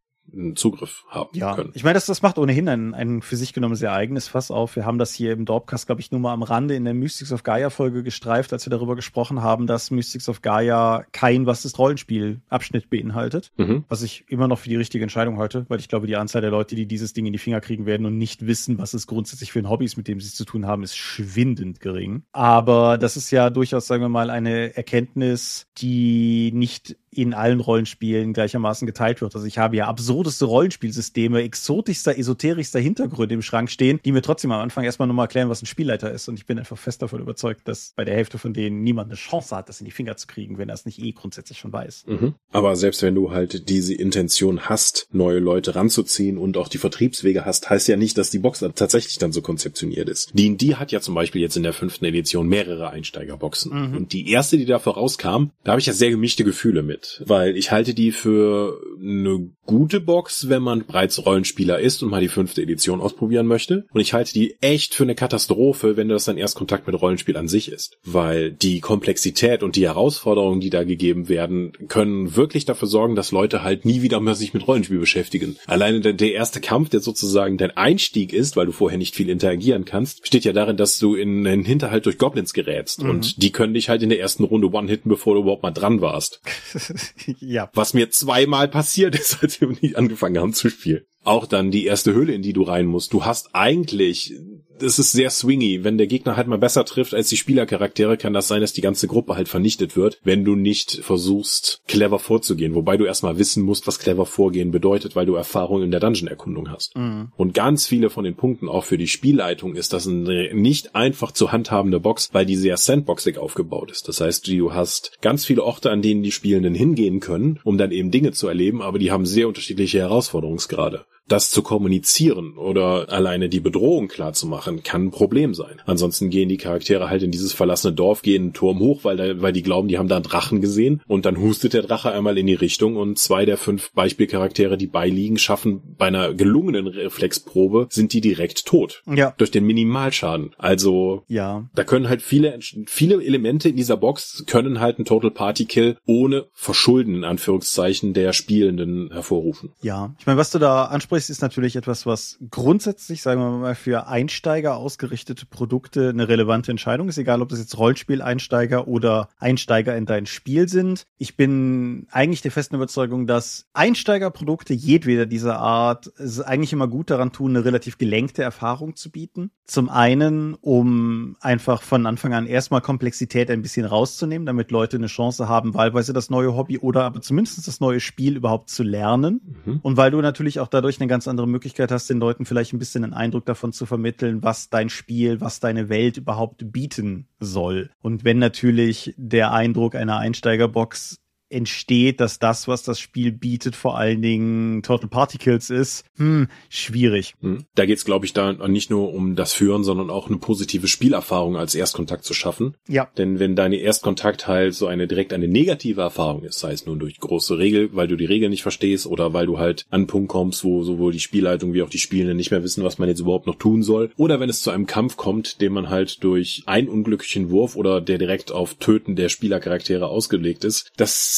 Zugriff haben ja, können. Ich meine, das, das macht ohnehin ein, ein für sich genommen sehr eigenes Fass auf. Wir haben das hier im Dorpcast, glaube ich, nur mal am Rande in der Mystics of Gaia Folge gestreift, als wir darüber gesprochen haben, dass Mystics of Gaia kein Was ist Rollenspiel Abschnitt beinhaltet. Mhm. Was ich immer noch für die richtige Entscheidung halte, weil ich glaube, die Anzahl der Leute, die dieses Ding in die Finger kriegen werden und nicht wissen, was es grundsätzlich für ein Hobby ist, mit dem sie es zu tun haben, ist schwindend gering. Aber das ist ja durchaus, sagen wir mal, eine Erkenntnis, die nicht in allen Rollenspielen gleichermaßen geteilt wird. Also ich habe ja absurdeste Rollenspielsysteme, exotischster, esoterischster Hintergründe im Schrank stehen, die mir trotzdem am Anfang erstmal nochmal erklären, was ein Spielleiter ist. Und ich bin einfach fest davon überzeugt, dass bei der Hälfte von denen niemand eine Chance hat, das in die Finger zu kriegen, wenn er es nicht eh grundsätzlich schon weiß. Mhm. Aber selbst wenn du halt diese Intention hast, neue Leute ranzuziehen und auch die Vertriebswege hast, heißt ja nicht, dass die Box tatsächlich dann so konzeptioniert ist. D&D hat ja zum Beispiel jetzt in der fünften Edition mehrere Einsteigerboxen. Mhm. Und die erste, die da vorauskam, da habe ich ja sehr gemischte Gefühle mit weil ich halte die für eine gute Box, wenn man bereits Rollenspieler ist und mal die fünfte Edition ausprobieren möchte. Und ich halte die echt für eine Katastrophe, wenn das dann erst Kontakt mit Rollenspiel an sich ist. Weil die Komplexität und die Herausforderungen, die da gegeben werden, können wirklich dafür sorgen, dass Leute halt nie wieder mehr sich mit Rollenspiel beschäftigen. Alleine der, der erste Kampf, der sozusagen dein Einstieg ist, weil du vorher nicht viel interagieren kannst, besteht ja darin, dass du in einen Hinterhalt durch Goblins gerätst. Mhm. Und die können dich halt in der ersten Runde one-hitten, bevor du überhaupt mal dran warst. ja. Was mir zweimal passiert ist, als wir nicht angefangen haben zu spielen. Auch dann die erste Höhle, in die du rein musst. Du hast eigentlich es ist sehr swingy. Wenn der Gegner halt mal besser trifft als die Spielercharaktere, kann das sein, dass die ganze Gruppe halt vernichtet wird, wenn du nicht versuchst, clever vorzugehen. Wobei du erstmal wissen musst, was clever vorgehen bedeutet, weil du Erfahrung in der Dungeon-Erkundung hast. Mhm. Und ganz viele von den Punkten auch für die Spielleitung ist das eine nicht einfach zu handhabende Box, weil die sehr sandboxig aufgebaut ist. Das heißt, du hast ganz viele Orte, an denen die Spielenden hingehen können, um dann eben Dinge zu erleben, aber die haben sehr unterschiedliche Herausforderungsgrade das zu kommunizieren oder alleine die Bedrohung klar zu machen, kann ein Problem sein. Ansonsten gehen die Charaktere halt in dieses verlassene Dorf, gehen einen Turm hoch, weil, da, weil die glauben, die haben da einen Drachen gesehen und dann hustet der Drache einmal in die Richtung und zwei der fünf Beispielcharaktere, die beiliegen, schaffen bei einer gelungenen Reflexprobe, sind die direkt tot. Ja. Durch den Minimalschaden. Also, ja. da können halt viele, viele Elemente in dieser Box können halt einen Total Party Kill ohne Verschulden, in Anführungszeichen, der Spielenden hervorrufen. Ja. Ich meine, was du da ansprichst, ansprichst, ist natürlich etwas, was grundsätzlich, sagen wir mal, für Einsteiger ausgerichtete Produkte eine relevante Entscheidung ist, egal ob das jetzt Rollspiel-Einsteiger oder Einsteiger in dein Spiel sind. Ich bin eigentlich der festen Überzeugung, dass Einsteigerprodukte jedweder dieser Art es eigentlich immer gut daran tun, eine relativ gelenkte Erfahrung zu bieten. Zum einen, um einfach von Anfang an erstmal Komplexität ein bisschen rauszunehmen, damit Leute eine Chance haben, wahlweise das neue Hobby oder aber zumindest das neue Spiel überhaupt zu lernen. Mhm. Und weil du natürlich auch dadurch eine ganz andere Möglichkeit hast, den Leuten vielleicht ein bisschen einen Eindruck davon zu vermitteln, was dein Spiel, was deine Welt überhaupt bieten soll. Und wenn natürlich der Eindruck einer Einsteigerbox entsteht, dass das, was das Spiel bietet, vor allen Dingen Total Particles ist, hm, schwierig. Hm. Da geht's, glaube ich, da nicht nur um das Führen, sondern auch eine positive Spielerfahrung als Erstkontakt zu schaffen. Ja. Denn wenn deine Erstkontakt halt so eine direkt eine negative Erfahrung ist, sei es nur durch große Regel, weil du die Regeln nicht verstehst oder weil du halt an einen Punkt kommst, wo sowohl die Spielleitung wie auch die Spielenden nicht mehr wissen, was man jetzt überhaupt noch tun soll, oder wenn es zu einem Kampf kommt, den man halt durch einen unglücklichen Wurf oder der direkt auf Töten der Spielercharaktere ausgelegt ist, das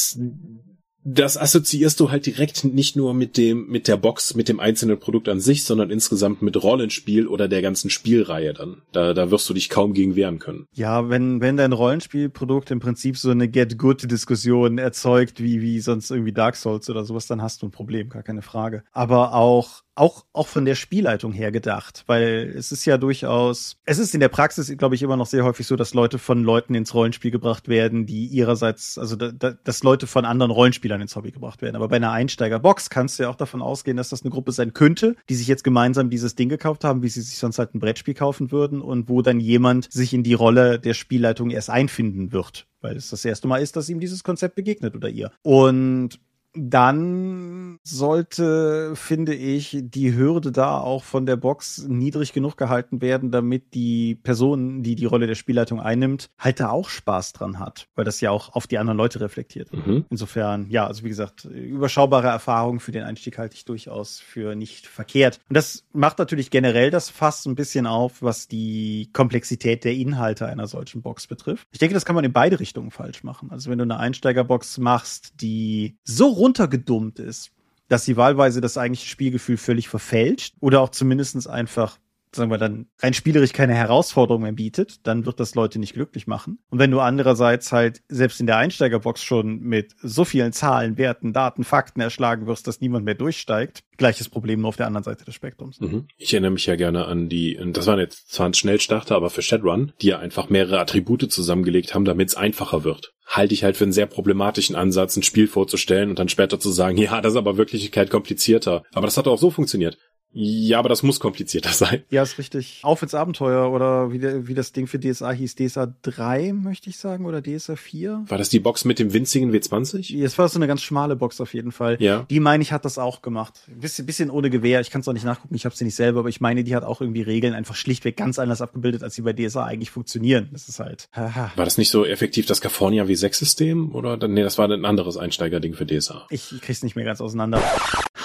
das assoziierst du halt direkt nicht nur mit dem, mit der Box, mit dem einzelnen Produkt an sich, sondern insgesamt mit Rollenspiel oder der ganzen Spielreihe dann. Da, da wirst du dich kaum gegen wehren können. Ja, wenn, wenn dein Rollenspielprodukt im Prinzip so eine Get-Good-Diskussion erzeugt, wie, wie sonst irgendwie Dark Souls oder sowas, dann hast du ein Problem, gar keine Frage. Aber auch auch, auch von der Spielleitung her gedacht, weil es ist ja durchaus, es ist in der Praxis, glaube ich, immer noch sehr häufig so, dass Leute von Leuten ins Rollenspiel gebracht werden, die ihrerseits, also da, da, dass Leute von anderen Rollenspielern ins Hobby gebracht werden. Aber bei einer Einsteigerbox kannst du ja auch davon ausgehen, dass das eine Gruppe sein könnte, die sich jetzt gemeinsam dieses Ding gekauft haben, wie sie sich sonst halt ein Brettspiel kaufen würden und wo dann jemand sich in die Rolle der Spielleitung erst einfinden wird weil es das erste Mal ist, dass ihm dieses Konzept begegnet oder ihr. Und dann sollte, finde ich, die Hürde da auch von der Box niedrig genug gehalten werden, damit die Person, die die Rolle der Spielleitung einnimmt, halt da auch Spaß dran hat, weil das ja auch auf die anderen Leute reflektiert. Mhm. Insofern, ja, also wie gesagt, überschaubare Erfahrung für den Einstieg halte ich durchaus für nicht verkehrt. Und das macht natürlich generell das Fass ein bisschen auf, was die Komplexität der Inhalte einer solchen Box betrifft. Ich denke, das kann man in beide Richtungen falsch machen. Also wenn du eine Einsteigerbox machst, die so runtergedummt ist, dass sie wahlweise das eigentliche Spielgefühl völlig verfälscht oder auch zumindestens einfach sagen wir dann rein spielerisch keine Herausforderung mehr bietet, dann wird das Leute nicht glücklich machen. Und wenn du andererseits halt selbst in der Einsteigerbox schon mit so vielen Zahlen, Werten, Daten, Fakten erschlagen wirst, dass niemand mehr durchsteigt, gleiches Problem nur auf der anderen Seite des Spektrums. Mhm. Ich erinnere mich ja gerne an die, das waren jetzt zwar ein Schnellstarter, aber für Shadowrun, die ja einfach mehrere Attribute zusammengelegt haben, damit es einfacher wird halte ich halt für einen sehr problematischen Ansatz, ein Spiel vorzustellen und dann später zu sagen, ja, das ist aber Wirklichkeit komplizierter. Aber das hat auch so funktioniert. Ja, aber das muss komplizierter sein. Ja, ist richtig. Auf ins Abenteuer oder wie, der, wie das Ding für DSA hieß, DSA 3, möchte ich sagen, oder DSA 4. War das die Box mit dem winzigen W20? Es war so eine ganz schmale Box auf jeden Fall. Ja. Die meine ich hat das auch gemacht. Bisschen, bisschen ohne Gewehr. Ich kann es auch nicht nachgucken, ich habe sie nicht selber, aber ich meine, die hat auch irgendwie Regeln einfach schlichtweg ganz anders abgebildet, als sie bei DSA eigentlich funktionieren. Das ist halt. Haha. War das nicht so effektiv das California W6-System? Oder nee, das war ein anderes Einsteigerding für DSA. Ich krieg's nicht mehr ganz auseinander.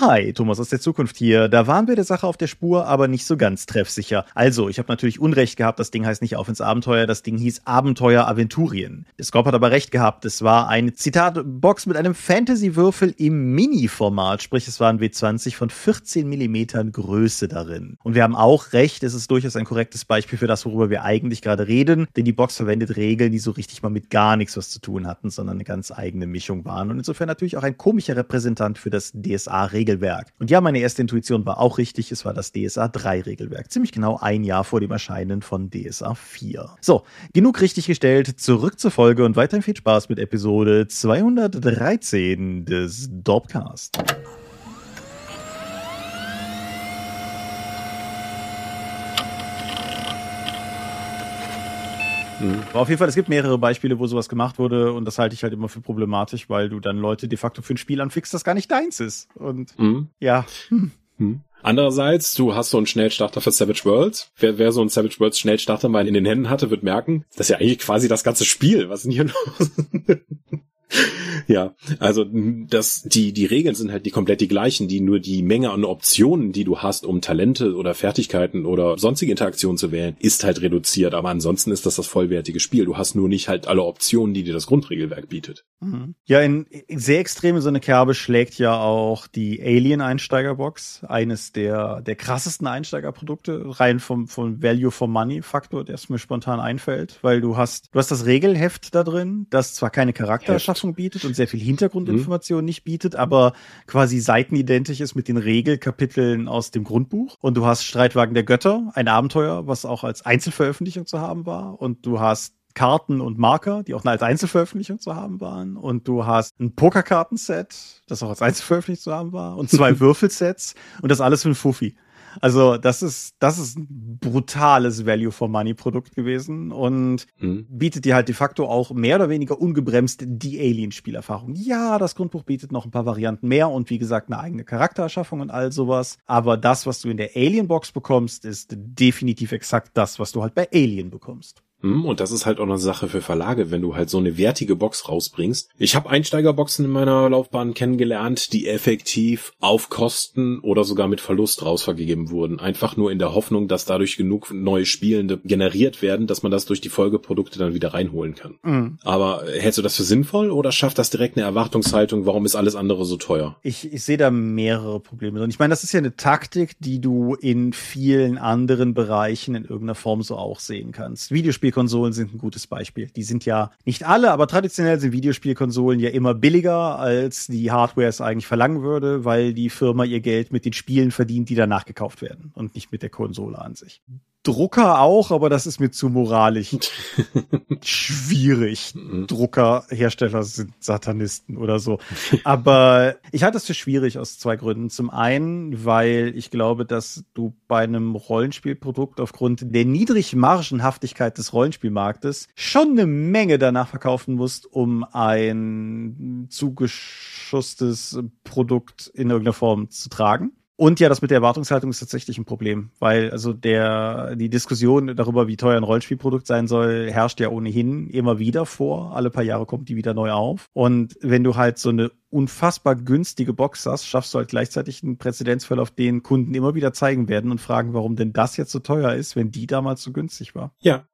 Hi, Thomas aus der Zukunft hier. Da waren wir der Sache auf der Spur, aber nicht so ganz treffsicher. Also, ich habe natürlich Unrecht gehabt, das Ding heißt nicht Auf ins Abenteuer, das Ding hieß Abenteuer Aventurien. Scorp hat aber recht gehabt, es war eine, Zitat, Box mit einem Fantasy-Würfel im Mini-Format, sprich es war ein W20 von 14 Millimetern Größe darin. Und wir haben auch recht, es ist durchaus ein korrektes Beispiel für das, worüber wir eigentlich gerade reden, denn die Box verwendet Regeln, die so richtig mal mit gar nichts was zu tun hatten, sondern eine ganz eigene Mischung waren und insofern natürlich auch ein komischer Repräsentant für das DSA-Regeln Regelwerk. Und ja, meine erste Intuition war auch richtig. Es war das DSA 3 Regelwerk. Ziemlich genau ein Jahr vor dem Erscheinen von DSA 4. So, genug richtig gestellt. Zurück zur Folge und weiterhin viel Spaß mit Episode 213 des Dorpcast. Mhm. Aber auf jeden Fall, es gibt mehrere Beispiele, wo sowas gemacht wurde und das halte ich halt immer für problematisch, weil du dann Leute de facto für ein Spiel anfickst, das gar nicht deins ist. Und mhm. ja. Hm. Mhm. Andererseits, du hast so einen Schnellstarter für Savage Worlds. Wer, wer so einen Savage Worlds Schnellstarter mal in den Händen hatte, wird merken, das ist ja eigentlich quasi das ganze Spiel. Was ist denn hier los? Ja, also das, die, die Regeln sind halt die komplett die gleichen, die nur die Menge an Optionen, die du hast, um Talente oder Fertigkeiten oder sonstige Interaktionen zu wählen, ist halt reduziert. Aber ansonsten ist das das vollwertige Spiel. Du hast nur nicht halt alle Optionen, die dir das Grundregelwerk bietet. Mhm. Ja, in, sehr extreme so eine Kerbe schlägt ja auch die Alien-Einsteigerbox, eines der, der krassesten Einsteigerprodukte, rein vom, vom Value for Money Faktor, der es mir spontan einfällt, weil du hast, du hast das Regelheft da drin, das zwar keine Charaktererschaffung bietet und sehr viel Hintergrundinformation mhm. nicht bietet, aber quasi seitenidentisch ist mit den Regelkapiteln aus dem Grundbuch. Und du hast Streitwagen der Götter, ein Abenteuer, was auch als Einzelveröffentlichung zu haben war. Und du hast Karten und Marker, die auch als Einzelveröffentlichung zu haben waren. Und du hast ein Pokerkartenset, das auch als Einzelveröffentlichung zu haben war. Und zwei Würfelsets. Und das alles für ein Fuffi. Also das ist, das ist ein brutales Value for Money Produkt gewesen und mhm. bietet dir halt de facto auch mehr oder weniger ungebremst die Alien-Spielerfahrung. Ja, das Grundbuch bietet noch ein paar Varianten mehr und wie gesagt eine eigene Charaktererschaffung und all sowas. Aber das, was du in der Alien-Box bekommst, ist definitiv exakt das, was du halt bei Alien bekommst. Hm, und das ist halt auch eine Sache für Verlage, wenn du halt so eine wertige Box rausbringst. Ich habe Einsteigerboxen in meiner Laufbahn kennengelernt, die effektiv auf Kosten oder sogar mit Verlust rausvergeben wurden. Einfach nur in der Hoffnung, dass dadurch genug neue Spielende generiert werden, dass man das durch die Folgeprodukte dann wieder reinholen kann. Mhm. Aber hältst du das für sinnvoll oder schafft das direkt eine Erwartungshaltung, warum ist alles andere so teuer? Ich, ich sehe da mehrere Probleme drin. Ich meine, das ist ja eine Taktik, die du in vielen anderen Bereichen in irgendeiner Form so auch sehen kannst. Videospiel Videospielkonsolen sind ein gutes Beispiel. Die sind ja nicht alle, aber traditionell sind Videospielkonsolen ja immer billiger, als die Hardware es eigentlich verlangen würde, weil die Firma ihr Geld mit den Spielen verdient, die danach gekauft werden und nicht mit der Konsole an sich. Drucker auch, aber das ist mir zu moralisch schwierig. Mhm. Druckerhersteller sind Satanisten oder so. Aber ich halte das für schwierig aus zwei Gründen. Zum einen, weil ich glaube, dass du bei einem Rollenspielprodukt aufgrund der niedrigen Margenhaftigkeit des Rollenspielmarktes schon eine Menge danach verkaufen musst, um ein zugeschusstes Produkt in irgendeiner Form zu tragen. Und ja, das mit der Erwartungshaltung ist tatsächlich ein Problem, weil also der die Diskussion darüber, wie teuer ein Rollenspielprodukt sein soll, herrscht ja ohnehin immer wieder vor. Alle paar Jahre kommt die wieder neu auf. Und wenn du halt so eine unfassbar günstige Box hast, schaffst du halt gleichzeitig einen Präzedenzfall, auf den Kunden immer wieder zeigen werden und fragen, warum denn das jetzt so teuer ist, wenn die damals so günstig war. Ja,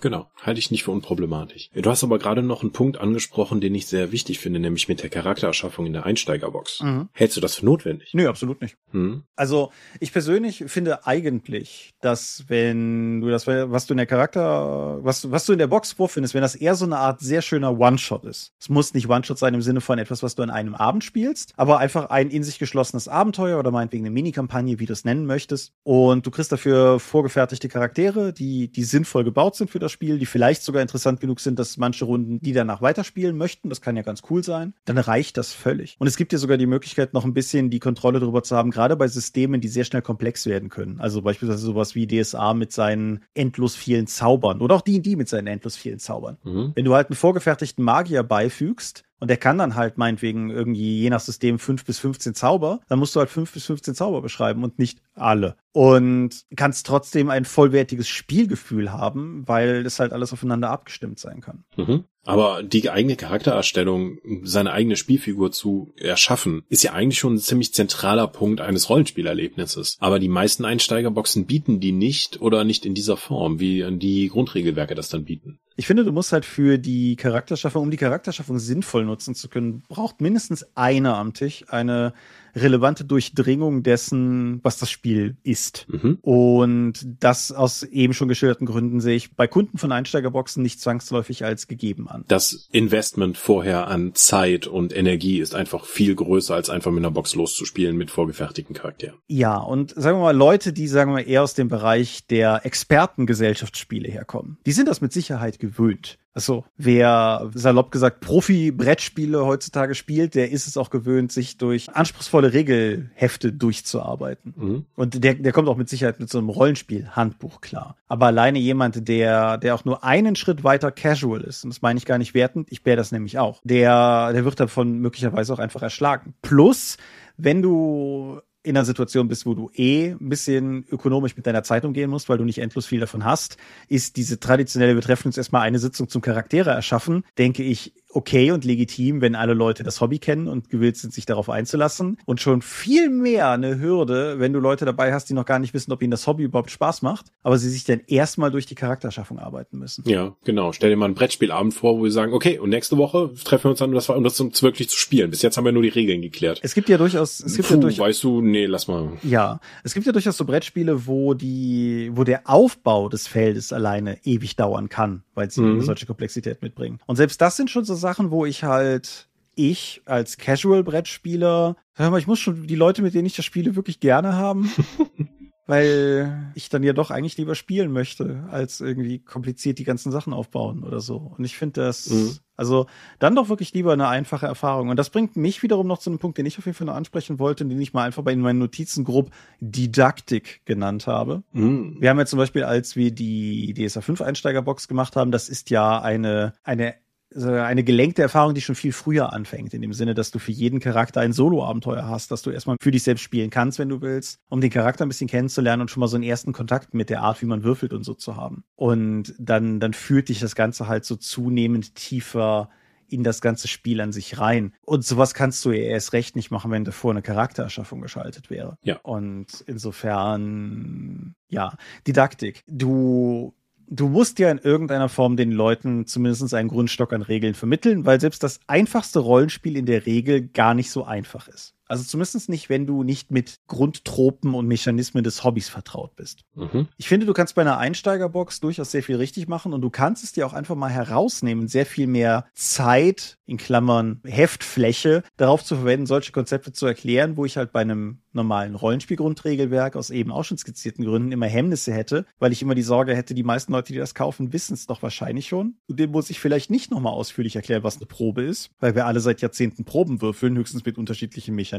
Genau, halte ich nicht für unproblematisch. Du hast aber gerade noch einen Punkt angesprochen, den ich sehr wichtig finde, nämlich mit der Charaktererschaffung in der Einsteigerbox. Mhm. Hältst du das für notwendig? Nö, absolut nicht. Mhm. Also ich persönlich finde eigentlich, dass wenn du das, was du in der Charakter, was, was du in der Box vorfindest, wenn das eher so eine Art sehr schöner One-Shot ist. Es muss nicht One-Shot sein im Sinne von etwas, was du an einem Abend spielst, aber einfach ein in sich geschlossenes Abenteuer oder meinetwegen eine Minikampagne, wie du es nennen möchtest. Und du kriegst dafür vorgefertigte Charaktere, die, die sinnvoll gebaut sind für das Spiel, die vielleicht sogar interessant genug sind, dass manche Runden die danach weiterspielen möchten. Das kann ja ganz cool sein. Dann reicht das völlig. Und es gibt ja sogar die Möglichkeit, noch ein bisschen die Kontrolle darüber zu haben, gerade bei Systemen, die sehr schnell komplex werden können. Also beispielsweise sowas wie DSA mit seinen endlos vielen Zaubern oder auch D&D mit seinen endlos vielen Zaubern. Mhm. Wenn du halt einen vorgefertigten Magier beifügst, und der kann dann halt meinetwegen irgendwie je nach System fünf bis 15 Zauber. Dann musst du halt fünf bis 15 Zauber beschreiben und nicht alle. Und kannst trotzdem ein vollwertiges Spielgefühl haben, weil das halt alles aufeinander abgestimmt sein kann. Mhm. Aber die eigene Charaktererstellung, seine eigene Spielfigur zu erschaffen, ist ja eigentlich schon ein ziemlich zentraler Punkt eines Rollenspielerlebnisses. Aber die meisten Einsteigerboxen bieten die nicht oder nicht in dieser Form, wie die Grundregelwerke das dann bieten. Ich finde, du musst halt für die Charakterschaffung, um die Charakterschaffung sinnvoll nutzen zu können, braucht mindestens einer am Tisch eine relevante Durchdringung dessen, was das Spiel ist. Mhm. Und das aus eben schon geschilderten Gründen sehe ich bei Kunden von Einsteigerboxen nicht zwangsläufig als gegeben an. Das Investment vorher an Zeit und Energie ist einfach viel größer, als einfach mit einer Box loszuspielen mit vorgefertigten Charakteren. Ja, und sagen wir mal, Leute, die, sagen wir mal, eher aus dem Bereich der Expertengesellschaftsspiele herkommen, die sind das mit Sicherheit gewöhnt. Also wer salopp gesagt Profi-Brettspiele heutzutage spielt, der ist es auch gewöhnt, sich durch anspruchsvolle Regelhefte durchzuarbeiten. Mhm. Und der, der kommt auch mit Sicherheit mit so einem Rollenspiel-Handbuch klar. Aber alleine jemand, der, der auch nur einen Schritt weiter casual ist, und das meine ich gar nicht wertend, ich bär das nämlich auch, der, der wird davon möglicherweise auch einfach erschlagen. Plus, wenn du in einer Situation bist, wo du eh ein bisschen ökonomisch mit deiner Zeit umgehen musst, weil du nicht endlos viel davon hast, ist diese traditionelle, uns erstmal eine Sitzung zum Charaktere erschaffen, denke ich, okay und legitim, wenn alle Leute das Hobby kennen und gewillt sind, sich darauf einzulassen. Und schon viel mehr eine Hürde, wenn du Leute dabei hast, die noch gar nicht wissen, ob ihnen das Hobby überhaupt Spaß macht, aber sie sich dann erstmal durch die Charakterschaffung arbeiten müssen. Ja, genau. Stell dir mal einen Brettspielabend vor, wo wir sagen, okay, und nächste Woche treffen wir uns dann, um das, um das wirklich zu spielen. Bis jetzt haben wir nur die Regeln geklärt. Es gibt ja durchaus, es gibt Puh, ja durchaus, weißt du, nee, lass mal. Ja, es gibt ja durchaus so Brettspiele, wo die, wo der Aufbau des Feldes alleine ewig dauern kann, weil sie mhm. eine solche Komplexität mitbringen. Und selbst das sind schon so Sachen, wo ich halt ich als Casual-Brettspieler, ich muss schon die Leute, mit denen ich das spiele, wirklich gerne haben. weil ich dann ja doch eigentlich lieber spielen möchte, als irgendwie kompliziert die ganzen Sachen aufbauen oder so. Und ich finde das, mhm. also dann doch wirklich lieber eine einfache Erfahrung. Und das bringt mich wiederum noch zu einem Punkt, den ich auf jeden Fall noch ansprechen wollte, den ich mal einfach bei meinen Notizen grob Didaktik genannt habe. Mhm. Wir haben ja zum Beispiel, als wir die DSA 5 Einsteigerbox gemacht haben, das ist ja eine, eine eine gelenkte Erfahrung, die schon viel früher anfängt, in dem Sinne, dass du für jeden Charakter ein Solo-Abenteuer hast, dass du erstmal für dich selbst spielen kannst, wenn du willst, um den Charakter ein bisschen kennenzulernen und schon mal so einen ersten Kontakt mit der Art, wie man würfelt und so zu haben. Und dann, dann führt dich das Ganze halt so zunehmend tiefer in das ganze Spiel an sich rein. Und sowas kannst du ja erst recht nicht machen, wenn davor eine Charaktererschaffung geschaltet wäre. Ja. Und insofern, ja, Didaktik. Du du musst ja in irgendeiner Form den Leuten zumindest einen Grundstock an Regeln vermitteln, weil selbst das einfachste Rollenspiel in der Regel gar nicht so einfach ist. Also zumindest nicht, wenn du nicht mit Grundtropen und Mechanismen des Hobbys vertraut bist. Mhm. Ich finde, du kannst bei einer Einsteigerbox durchaus sehr viel richtig machen und du kannst es dir auch einfach mal herausnehmen, sehr viel mehr Zeit, in Klammern Heftfläche, darauf zu verwenden, solche Konzepte zu erklären, wo ich halt bei einem normalen Rollenspielgrundregelwerk aus eben auch schon skizzierten Gründen immer Hemmnisse hätte, weil ich immer die Sorge hätte, die meisten Leute, die das kaufen, wissen es doch wahrscheinlich schon. Und dem muss ich vielleicht nicht nochmal ausführlich erklären, was eine Probe ist, weil wir alle seit Jahrzehnten Proben würfeln, höchstens mit unterschiedlichen Mechanismen.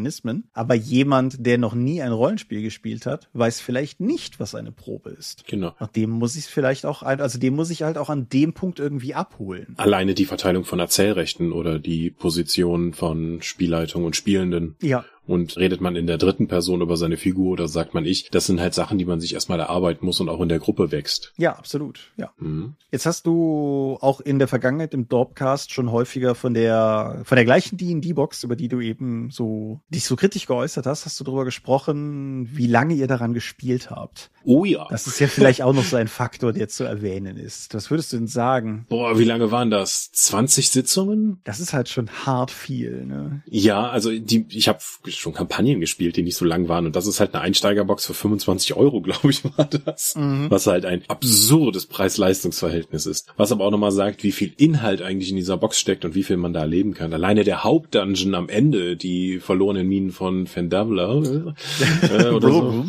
Aber jemand, der noch nie ein Rollenspiel gespielt hat, weiß vielleicht nicht, was eine Probe ist. Genau. Nach dem muss ich es vielleicht auch, also dem muss ich halt auch an dem Punkt irgendwie abholen. Alleine die Verteilung von Erzählrechten oder die Position von Spielleitung und Spielenden. Ja. Und redet man in der dritten Person über seine Figur oder sagt man ich, das sind halt Sachen, die man sich erstmal erarbeiten muss und auch in der Gruppe wächst. Ja, absolut. Ja. Mhm. Jetzt hast du auch in der Vergangenheit im Dorpcast schon häufiger von der von der gleichen D&D-Box, über die du eben so dich so kritisch geäußert hast, hast du darüber gesprochen, wie lange ihr daran gespielt habt. Oh ja. Das ist ja vielleicht auch noch so ein Faktor, der zu erwähnen ist. Was würdest du denn sagen? Boah, wie lange waren das? 20 Sitzungen? Das ist halt schon hart viel, ne? Ja, also die, ich habe schon Kampagnen gespielt, die nicht so lang waren und das ist halt eine Einsteigerbox für 25 Euro, glaube ich, war das. Mhm. Was halt ein absurdes Preis-Leistungs-Verhältnis ist. Was aber auch nochmal sagt, wie viel Inhalt eigentlich in dieser Box steckt und wie viel man da erleben kann. Alleine der Hauptdungeon am Ende, die verlorenen Minen von Fendavler äh, oder so.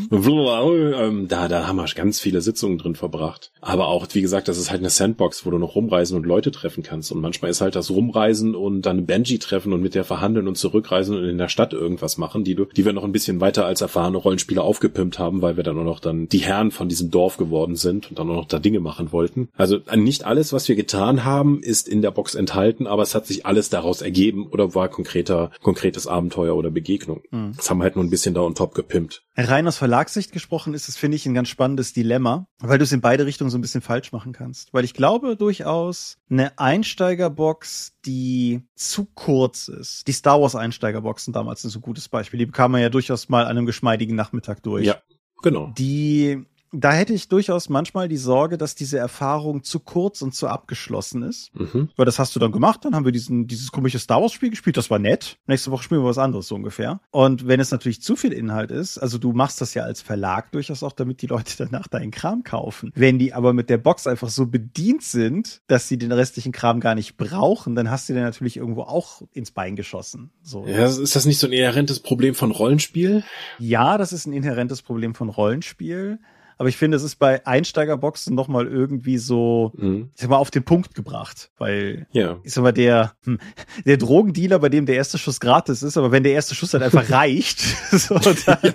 ähm, da da haben wir ganz viele Sitzungen drin verbracht. Aber auch, wie gesagt, das ist halt eine Sandbox, wo du noch rumreisen und Leute treffen kannst. Und manchmal ist halt das Rumreisen und dann Benji treffen und mit der verhandeln und zurückreisen und in der Stadt irgendwas machen, die du, die wir noch ein bisschen weiter als erfahrene Rollenspieler aufgepimpt haben, weil wir dann auch noch dann die Herren von diesem Dorf geworden sind und dann auch noch da Dinge machen wollten. Also nicht alles, was wir getan haben, ist in der Box enthalten, aber es hat sich alles daraus ergeben oder war konkreter, konkretes Abenteuer oder Begegnung. Mhm. Das haben wir halt nur ein bisschen da on top gepimpt. Rein aus Verlagssicht gesprochen ist es, finde ich, ein ganz spannendes Dilemma, weil du es in beide Richtungen so ein bisschen falsch machen kannst. Weil ich glaube durchaus, eine Einsteigerbox, die zu kurz ist. Die Star Wars Einsteigerboxen damals sind so ein gutes Beispiel. Die bekam man ja durchaus mal an einem geschmeidigen Nachmittag durch. Ja, genau. Die da hätte ich durchaus manchmal die Sorge, dass diese Erfahrung zu kurz und zu abgeschlossen ist. Mhm. Weil das hast du dann gemacht, dann haben wir diesen, dieses komische Star Wars Spiel gespielt, das war nett. Nächste Woche spielen wir was anderes so ungefähr. Und wenn es natürlich zu viel Inhalt ist, also du machst das ja als Verlag durchaus auch, damit die Leute danach deinen Kram kaufen. Wenn die aber mit der Box einfach so bedient sind, dass sie den restlichen Kram gar nicht brauchen, dann hast du dir natürlich irgendwo auch ins Bein geschossen. So. Ja, ist das nicht so ein inhärentes Problem von Rollenspiel? Ja, das ist ein inhärentes Problem von Rollenspiel. Aber ich finde, es ist bei Einsteigerboxen nochmal irgendwie so, mhm. ich sag mal, auf den Punkt gebracht. Weil, ja. ich sag mal, der, hm, der Drogendealer, bei dem der erste Schuss gratis ist, aber wenn der erste Schuss halt einfach reicht, so, dann, ja.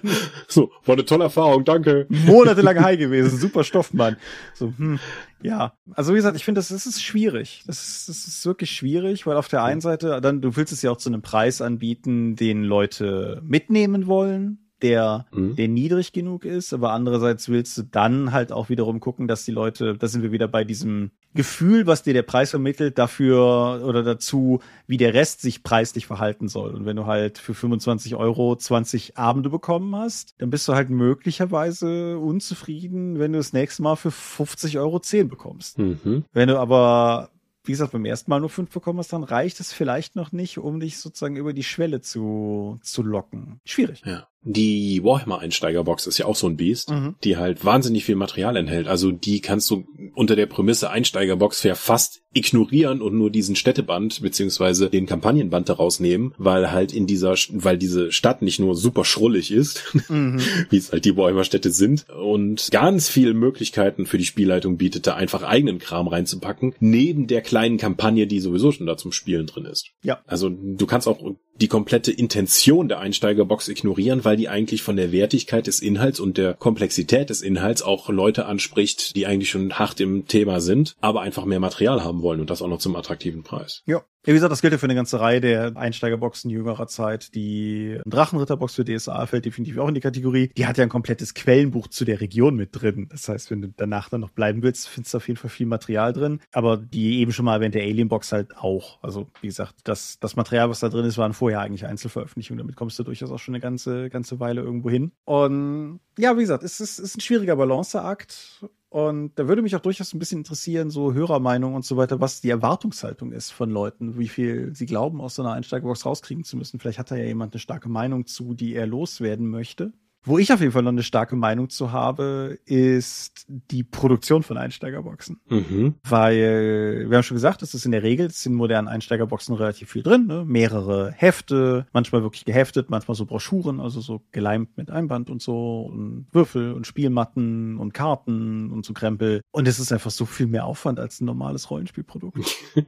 so, war eine tolle Erfahrung, danke. Monatelang high gewesen, super Stoff, Mann. So, hm, ja, also wie gesagt, ich finde, das, das ist schwierig. Das ist, das ist wirklich schwierig, weil auf der einen Seite, dann, du willst es ja auch zu einem Preis anbieten, den Leute mitnehmen wollen der, mhm. der niedrig genug ist, aber andererseits willst du dann halt auch wiederum gucken, dass die Leute, da sind wir wieder bei diesem Gefühl, was dir der Preis vermittelt, dafür oder dazu, wie der Rest sich preislich verhalten soll. Und wenn du halt für 25 Euro 20 Abende bekommen hast, dann bist du halt möglicherweise unzufrieden, wenn du das nächste Mal für 50 Euro 10 bekommst. Mhm. Wenn du aber wie gesagt, beim ersten Mal nur fünf bekommen hast, dann reicht es vielleicht noch nicht, um dich sozusagen über die Schwelle zu, zu locken. Schwierig. Ja. Die Warhammer-Einsteigerbox ist ja auch so ein Biest, mhm. die halt wahnsinnig viel Material enthält. Also die kannst du unter der Prämisse Einsteigerbox für fast ignorieren und nur diesen Städteband beziehungsweise den Kampagnenband daraus nehmen, weil halt in dieser, weil diese Stadt nicht nur super schrullig ist, mhm. wie es halt die Warhammer Städte sind und ganz viele Möglichkeiten für die Spielleitung bietet, da einfach eigenen Kram reinzupacken, neben der kleinen Kampagne, die sowieso schon da zum Spielen drin ist. Ja. Also du kannst auch die komplette Intention der Einsteigerbox ignorieren, weil die eigentlich von der Wertigkeit des Inhalts und der Komplexität des Inhalts auch Leute anspricht, die eigentlich schon hart im Thema sind, aber einfach mehr Material haben wollen und das auch noch zum attraktiven Preis. Ja. Ja, wie gesagt, das gilt ja für eine ganze Reihe der Einsteigerboxen jüngerer Zeit. Die Drachenritterbox für DSA fällt definitiv auch in die Kategorie. Die hat ja ein komplettes Quellenbuch zu der Region mit drin. Das heißt, wenn du danach dann noch bleiben willst, findest du auf jeden Fall viel Material drin. Aber die eben schon mal erwähnte Alienbox halt auch. Also, wie gesagt, das, das Material, was da drin ist, waren vorher eigentlich Einzelveröffentlichungen. Damit kommst du durchaus auch schon eine ganze, ganze Weile irgendwo hin. Und ja, wie gesagt, es ist, es ist ein schwieriger Balanceakt. Und da würde mich auch durchaus ein bisschen interessieren, so Hörermeinung und so weiter, was die Erwartungshaltung ist von Leuten, wie viel sie glauben, aus so einer Einsteigerbox rauskriegen zu müssen. Vielleicht hat da ja jemand eine starke Meinung zu, die er loswerden möchte. Wo ich auf jeden Fall noch eine starke Meinung zu habe, ist die Produktion von Einsteigerboxen. Mhm. Weil, wir haben schon gesagt, es ist in der Regel, es sind modernen Einsteigerboxen relativ viel drin, ne? mehrere Hefte, manchmal wirklich geheftet, manchmal so Broschüren, also so geleimt mit Einband und so, und Würfel und Spielmatten und Karten und so Krempel. Und es ist einfach so viel mehr Aufwand als ein normales Rollenspielprodukt.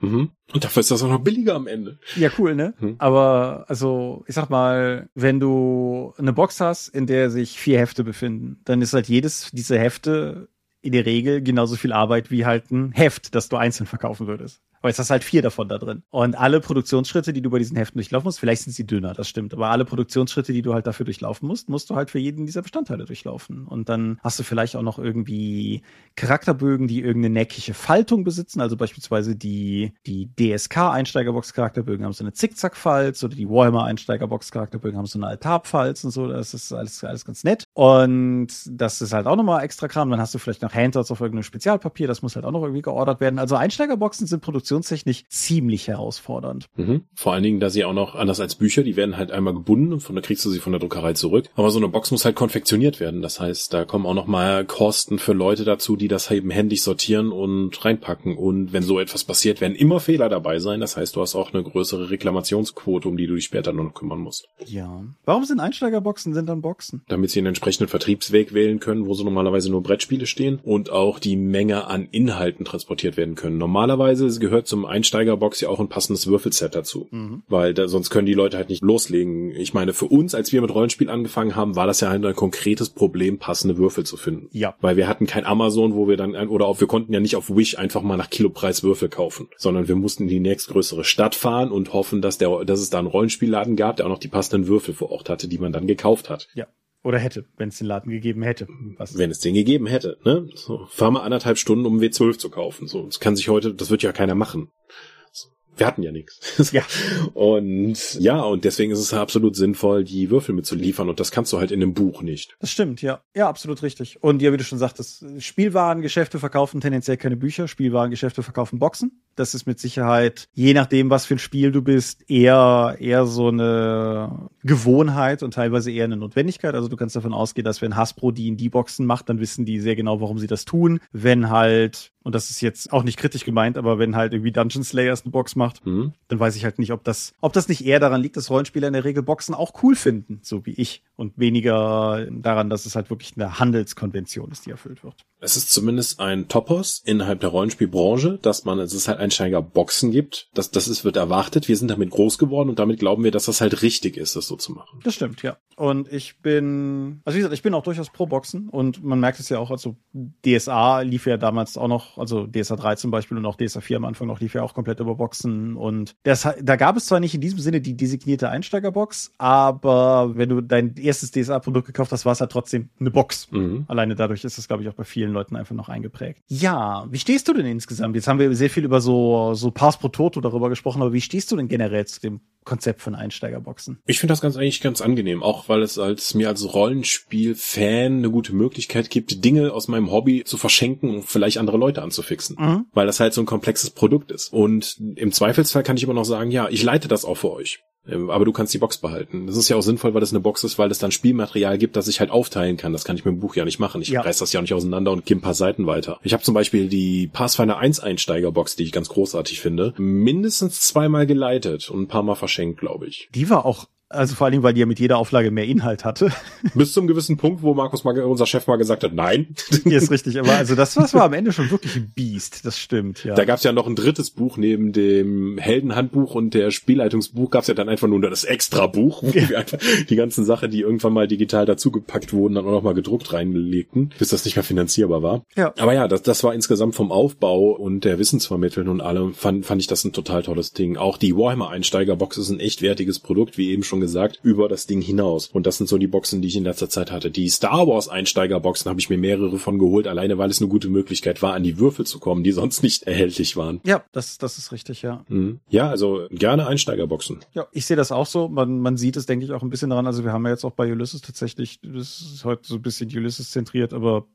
Mhm. Und dafür ist das auch noch billiger am Ende. Ja, cool, ne? Mhm. Aber also, ich sag mal, wenn du eine Box hast, in der sich vier Hefte befinden, dann ist halt jedes dieser Hefte in der Regel genauso viel Arbeit wie halt ein Heft, das du einzeln verkaufen würdest. Aber jetzt hast du halt vier davon da drin. Und alle Produktionsschritte, die du bei diesen Heften durchlaufen musst, vielleicht sind sie dünner, das stimmt, aber alle Produktionsschritte, die du halt dafür durchlaufen musst, musst du halt für jeden dieser Bestandteile durchlaufen. Und dann hast du vielleicht auch noch irgendwie Charakterbögen, die irgendeine neckige Faltung besitzen, also beispielsweise die, die DSK-Einsteigerbox-Charakterbögen haben so eine Zickzack-Falz oder die Warhammer-Einsteigerbox-Charakterbögen haben so eine Altar-Falz und so, das ist alles, alles ganz nett. Und das ist halt auch nochmal extra Kram. Dann hast du vielleicht noch Handouts auf irgendeinem Spezialpapier, das muss halt auch noch irgendwie geordert werden. Also Einsteigerboxen sind Produktion produktionstechnisch ziemlich herausfordernd. Mhm. Vor allen Dingen, da sie auch noch anders als Bücher, die werden halt einmal gebunden und von da kriegst du sie von der Druckerei zurück. Aber so eine Box muss halt konfektioniert werden. Das heißt, da kommen auch noch mal Kosten für Leute dazu, die das eben händisch sortieren und reinpacken. Und wenn so etwas passiert, werden immer Fehler dabei sein. Das heißt, du hast auch eine größere Reklamationsquote, um die du dich später noch kümmern musst. Ja. Warum sind Einsteigerboxen sind dann Boxen? Damit sie einen entsprechenden Vertriebsweg wählen können, wo so normalerweise nur Brettspiele stehen und auch die Menge an Inhalten transportiert werden können. Normalerweise gehört gehört zum Einsteigerbox ja auch ein passendes Würfelset dazu. Mhm. Weil da, sonst können die Leute halt nicht loslegen. Ich meine, für uns, als wir mit Rollenspiel angefangen haben, war das ja halt ein konkretes Problem, passende Würfel zu finden. Ja. Weil wir hatten kein Amazon, wo wir dann, oder auch, wir konnten ja nicht auf Wish einfach mal nach Kilopreis Würfel kaufen, sondern wir mussten in die nächstgrößere Stadt fahren und hoffen, dass der, dass es da einen Rollenspielladen gab, der auch noch die passenden Würfel vor Ort hatte, die man dann gekauft hat. Ja. Oder hätte, wenn es den Laden gegeben hätte. Was? Wenn es den gegeben hätte, ne? So, fahr mal anderthalb Stunden, um W12 zu kaufen. So, das kann sich heute, das wird ja keiner machen wir hatten ja nichts. Ja. Und ja, und deswegen ist es absolut sinnvoll, die Würfel mitzuliefern und das kannst du halt in einem Buch nicht. Das stimmt, ja. Ja, absolut richtig. Und ja, wie du schon sagtest, Spielwarengeschäfte verkaufen tendenziell keine Bücher, Spielwarengeschäfte verkaufen Boxen. Das ist mit Sicherheit, je nachdem, was für ein Spiel du bist, eher, eher so eine Gewohnheit und teilweise eher eine Notwendigkeit. Also du kannst davon ausgehen, dass wenn Hasbro die in die Boxen macht, dann wissen die sehr genau, warum sie das tun. Wenn halt und das ist jetzt auch nicht kritisch gemeint, aber wenn halt irgendwie Dungeon Slayers eine Box macht, mhm. dann weiß ich halt nicht, ob das, ob das nicht eher daran liegt, dass Rollenspieler in der Regel Boxen auch cool finden, so wie ich, und weniger daran, dass es halt wirklich eine Handelskonvention ist, die erfüllt wird. Es ist zumindest ein Topos innerhalb der Rollenspielbranche, dass man, es ist halt Einsteiger Boxen gibt. Das, das ist, wird erwartet. Wir sind damit groß geworden und damit glauben wir, dass das halt richtig ist, das so zu machen. Das stimmt, ja. Und ich bin, also wie gesagt, ich bin auch durchaus pro Boxen und man merkt es ja auch, also DSA lief ja damals auch noch also DSA 3 zum Beispiel und auch DSA 4 am Anfang noch lief ja auch komplett über Boxen und das, da gab es zwar nicht in diesem Sinne die designierte Einsteigerbox, aber wenn du dein erstes DSA-Produkt gekauft hast, war es halt trotzdem eine Box. Mhm. Alleine dadurch ist es, glaube ich, auch bei vielen Leuten einfach noch eingeprägt. Ja, wie stehst du denn insgesamt? Jetzt haben wir sehr viel über so, so Pass pro Toto darüber gesprochen, aber wie stehst du denn generell zu dem Konzept von Einsteigerboxen. Ich finde das ganz eigentlich ganz angenehm, auch weil es als mir als Rollenspiel-Fan eine gute Möglichkeit gibt, Dinge aus meinem Hobby zu verschenken und vielleicht andere Leute anzufixen, mhm. weil das halt so ein komplexes Produkt ist. Und im Zweifelsfall kann ich immer noch sagen, ja, ich leite das auch für euch. Ähm, aber du kannst die Box behalten. Das ist ja auch sinnvoll, weil das eine Box ist, weil es dann Spielmaterial gibt, das ich halt aufteilen kann. Das kann ich mit dem Buch ja nicht machen. Ich ja. reiß das ja auch nicht auseinander und gebe ein paar Seiten weiter. Ich habe zum Beispiel die Pathfinder 1 Einsteigerbox, die ich ganz großartig finde, mindestens zweimal geleitet und ein paar Mal verschenkt, glaube ich. Die war auch also vor allem, weil die ja mit jeder Auflage mehr Inhalt hatte. Bis zum gewissen Punkt, wo Markus mal, unser Chef mal gesagt hat, nein. Ja, ist richtig. Aber also das, das war am Ende schon wirklich ein Biest. Das stimmt, ja. Da gab's ja noch ein drittes Buch neben dem Heldenhandbuch und der Spielleitungsbuch gab's ja dann einfach nur das Extra-Buch, wo ja. wir einfach die ganzen Sachen, die irgendwann mal digital dazugepackt wurden, dann auch noch mal gedruckt reinlegten, bis das nicht mehr finanzierbar war. Ja. Aber ja, das, das war insgesamt vom Aufbau und der Wissensvermitteln und allem fand, fand ich das ein total tolles Ding. Auch die Warhammer-Einsteigerbox ist ein echt wertiges Produkt, wie eben schon schon gesagt, über das Ding hinaus. Und das sind so die Boxen, die ich in letzter Zeit hatte. Die Star Wars Einsteigerboxen habe ich mir mehrere von geholt, alleine weil es eine gute Möglichkeit war, an die Würfel zu kommen, die sonst nicht erhältlich waren. Ja, das, das ist richtig, ja. Mhm. Ja, also gerne Einsteigerboxen. Ja, ich sehe das auch so. Man, man sieht es, denke ich, auch ein bisschen daran. Also wir haben ja jetzt auch bei Ulysses tatsächlich, das ist heute so ein bisschen Ulysses zentriert, aber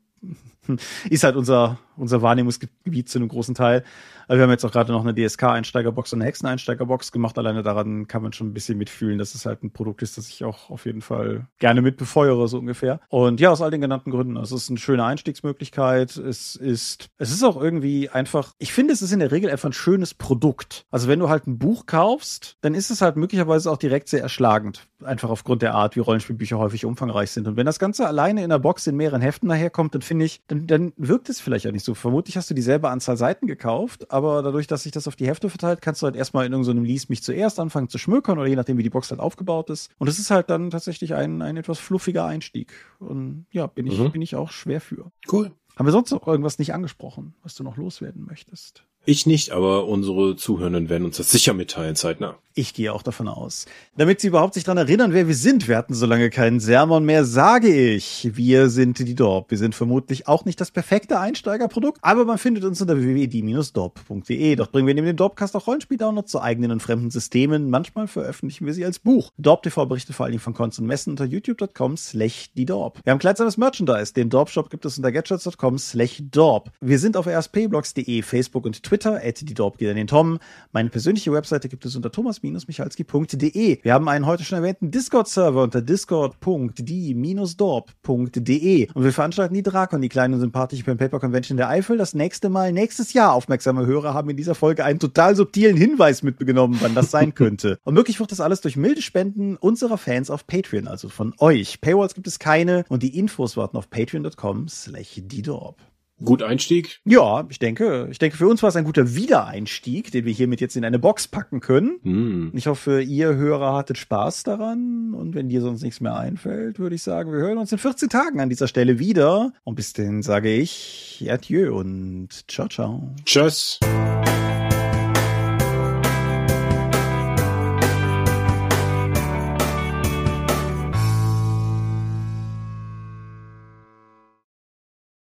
ist halt unser, unser Wahrnehmungsgebiet zu einem großen Teil. Aber wir haben jetzt auch gerade noch eine DSK-Einsteigerbox und eine Hexen-Einsteigerbox gemacht. Alleine daran kann man schon ein bisschen mitfühlen, dass es halt ein Produkt ist, das ich auch auf jeden Fall gerne mit befeuere, so ungefähr. Und ja, aus all den genannten Gründen. Also es ist eine schöne Einstiegsmöglichkeit. Es ist, es ist auch irgendwie einfach, ich finde, es ist in der Regel einfach ein schönes Produkt. Also wenn du halt ein Buch kaufst, dann ist es halt möglicherweise auch direkt sehr erschlagend. Einfach aufgrund der Art, wie Rollenspielbücher häufig umfangreich sind. Und wenn das Ganze alleine in der Box in mehreren Heften daherkommt, dann finde ich, dann, dann wirkt es vielleicht auch nicht so. Vermutlich hast du dieselbe Anzahl Seiten gekauft, aber dadurch, dass sich das auf die Hefte verteilt, kannst du halt erstmal in irgendeinem Lies mich zuerst anfangen zu schmökern oder je nachdem, wie die Box halt aufgebaut ist. Und es ist halt dann tatsächlich ein, ein etwas fluffiger Einstieg. Und ja, bin ich, mhm. bin ich auch schwer für. Cool. Haben wir sonst noch irgendwas nicht angesprochen, was du noch loswerden möchtest? Ich nicht, aber unsere Zuhörenden werden uns das sicher mitteilen, zeitnah. Ich gehe auch davon aus. Damit Sie überhaupt sich daran erinnern, wer wir sind, wir hatten so lange keinen Sermon mehr, sage ich, wir sind die Dorp. Wir sind vermutlich auch nicht das perfekte Einsteigerprodukt, aber man findet uns unter www.die-dorp.de. Dort bringen wir neben dem Dorpcast auch Rollenspiel-Downloads zu eigenen und fremden Systemen. Manchmal veröffentlichen wir sie als Buch. Dorp TV berichtet vor allen Dingen von Cons und Messen unter youtube.com slash die Dorp. Wir haben kleidsames Merchandise. Den Dorp-Shop gibt es unter gadgets.com slash Dorp. Wir sind auf rspblogs.de, Facebook und Twitter Twitter, at die Dorp geht an den Tom. Meine persönliche Webseite gibt es unter thomas-michalski.de. Wir haben einen heute schon erwähnten Discord-Server unter discord.die-dorp.de. Und wir veranstalten die Drakon, die kleine und sympathische Pen Paper Convention der Eifel, das nächste Mal nächstes Jahr. Aufmerksame Hörer haben in dieser Folge einen total subtilen Hinweis mitgenommen, wann das sein könnte. Und möglich wird das alles durch milde Spenden unserer Fans auf Patreon, also von euch. Paywalls gibt es keine und die Infos warten auf patreon.com slash die Dorp. Gut Einstieg? Ja, ich denke, ich denke, für uns war es ein guter Wiedereinstieg, den wir hiermit jetzt in eine Box packen können. Mm. Ich hoffe, ihr Hörer hattet Spaß daran. Und wenn dir sonst nichts mehr einfällt, würde ich sagen, wir hören uns in 14 Tagen an dieser Stelle wieder. Und bis dahin sage ich Adieu und ciao, ciao. Tschüss.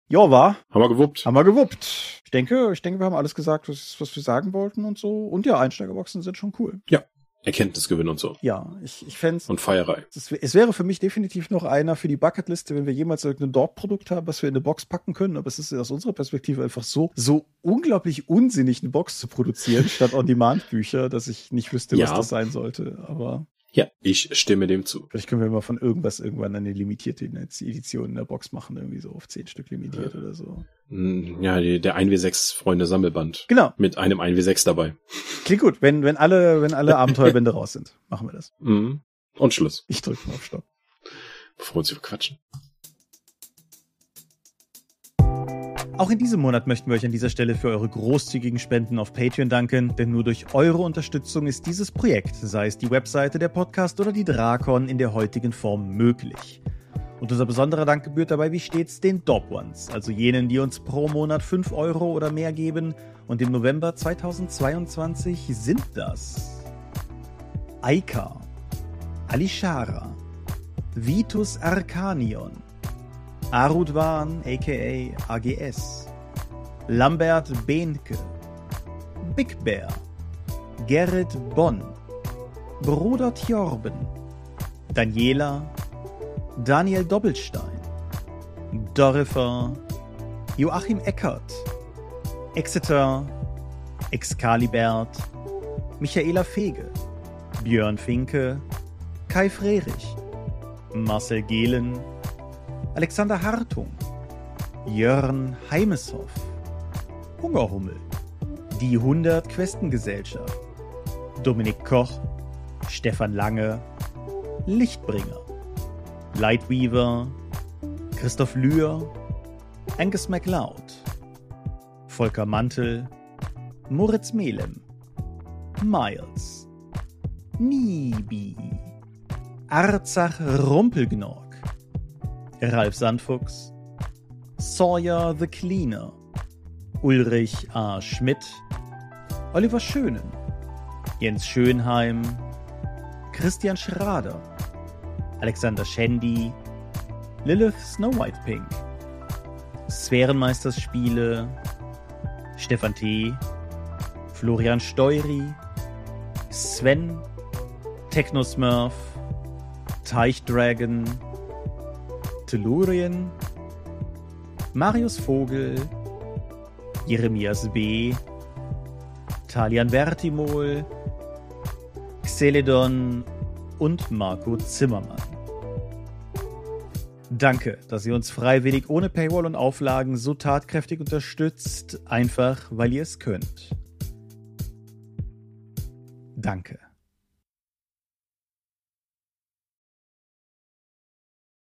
Ja, war. Haben wir gewuppt. Haben wir gewuppt. Ich denke, ich denke, wir haben alles gesagt, was, was wir sagen wollten und so. Und ja, Einsteigerboxen sind schon cool. Ja. Erkenntnisgewinn und so. Ja, ich, ich fände Und Feierei. Es, es wäre für mich definitiv noch einer für die Bucketliste, wenn wir jemals irgendein Dog-Produkt haben, was wir in eine Box packen können. Aber es ist aus unserer Perspektive einfach so, so unglaublich unsinnig, eine Box zu produzieren, statt On-Demand-Bücher, dass ich nicht wüsste, ja. was das sein sollte. Aber ja, ich stimme dem zu. Vielleicht können wir mal von irgendwas irgendwann eine limitierte Edition in der Box machen, irgendwie so auf zehn Stück limitiert ja. oder so. Hm, ja, der 1W6 Freunde Sammelband. Genau. Mit einem 1W6 dabei. Klingt gut, wenn, wenn alle, wenn alle Abenteuerbände raus sind, machen wir das. Mhm. Und Schluss. Ich drücke mal auf Stopp. Bevor wir uns überquatschen. Auch in diesem Monat möchten wir euch an dieser Stelle für eure großzügigen Spenden auf Patreon danken, denn nur durch eure Unterstützung ist dieses Projekt, sei es die Webseite, der Podcast oder die Drakon, in der heutigen Form möglich. Und unser besonderer Dank gebührt dabei wie stets den Dop Ones, also jenen, die uns pro Monat 5 Euro oder mehr geben. Und im November 2022 sind das Aika, Alishara, Vitus Arcanion, Arudwan aka AGS, Lambert Behnke, Big Bear, Gerrit Bonn, Bruder Tjorben, Daniela, Daniel Doppelstein, Dorifer, Joachim Eckert, Exeter, Excalibert, Michaela Fege, Björn Finke, Kai Frerich, Marcel Gehlen, Alexander Hartung, Jörn Heimeshoff, Hungerhummel, die 100 Questengesellschaft, Dominik Koch, Stefan Lange, Lichtbringer, Lightweaver, Christoph Lühr, Angus MacLeod, Volker Mantel, Moritz Melem, Miles, Nibi, Arzach Rumpelgnorg, Ralf Sandfuchs, Sawyer the Cleaner, Ulrich A. Schmidt, Oliver Schönen, Jens Schönheim, Christian Schrader, Alexander Schendi, Lilith Snow White Pink, Sphärenmeisters Spiele, Stefan T., Florian Steury, Sven, Technosmurf, Teichdragon, Tellurien, Marius Vogel, Jeremias B., Talian Vertimol, Xeledon und Marco Zimmermann. Danke, dass ihr uns freiwillig ohne Paywall und Auflagen so tatkräftig unterstützt, einfach weil ihr es könnt. Danke.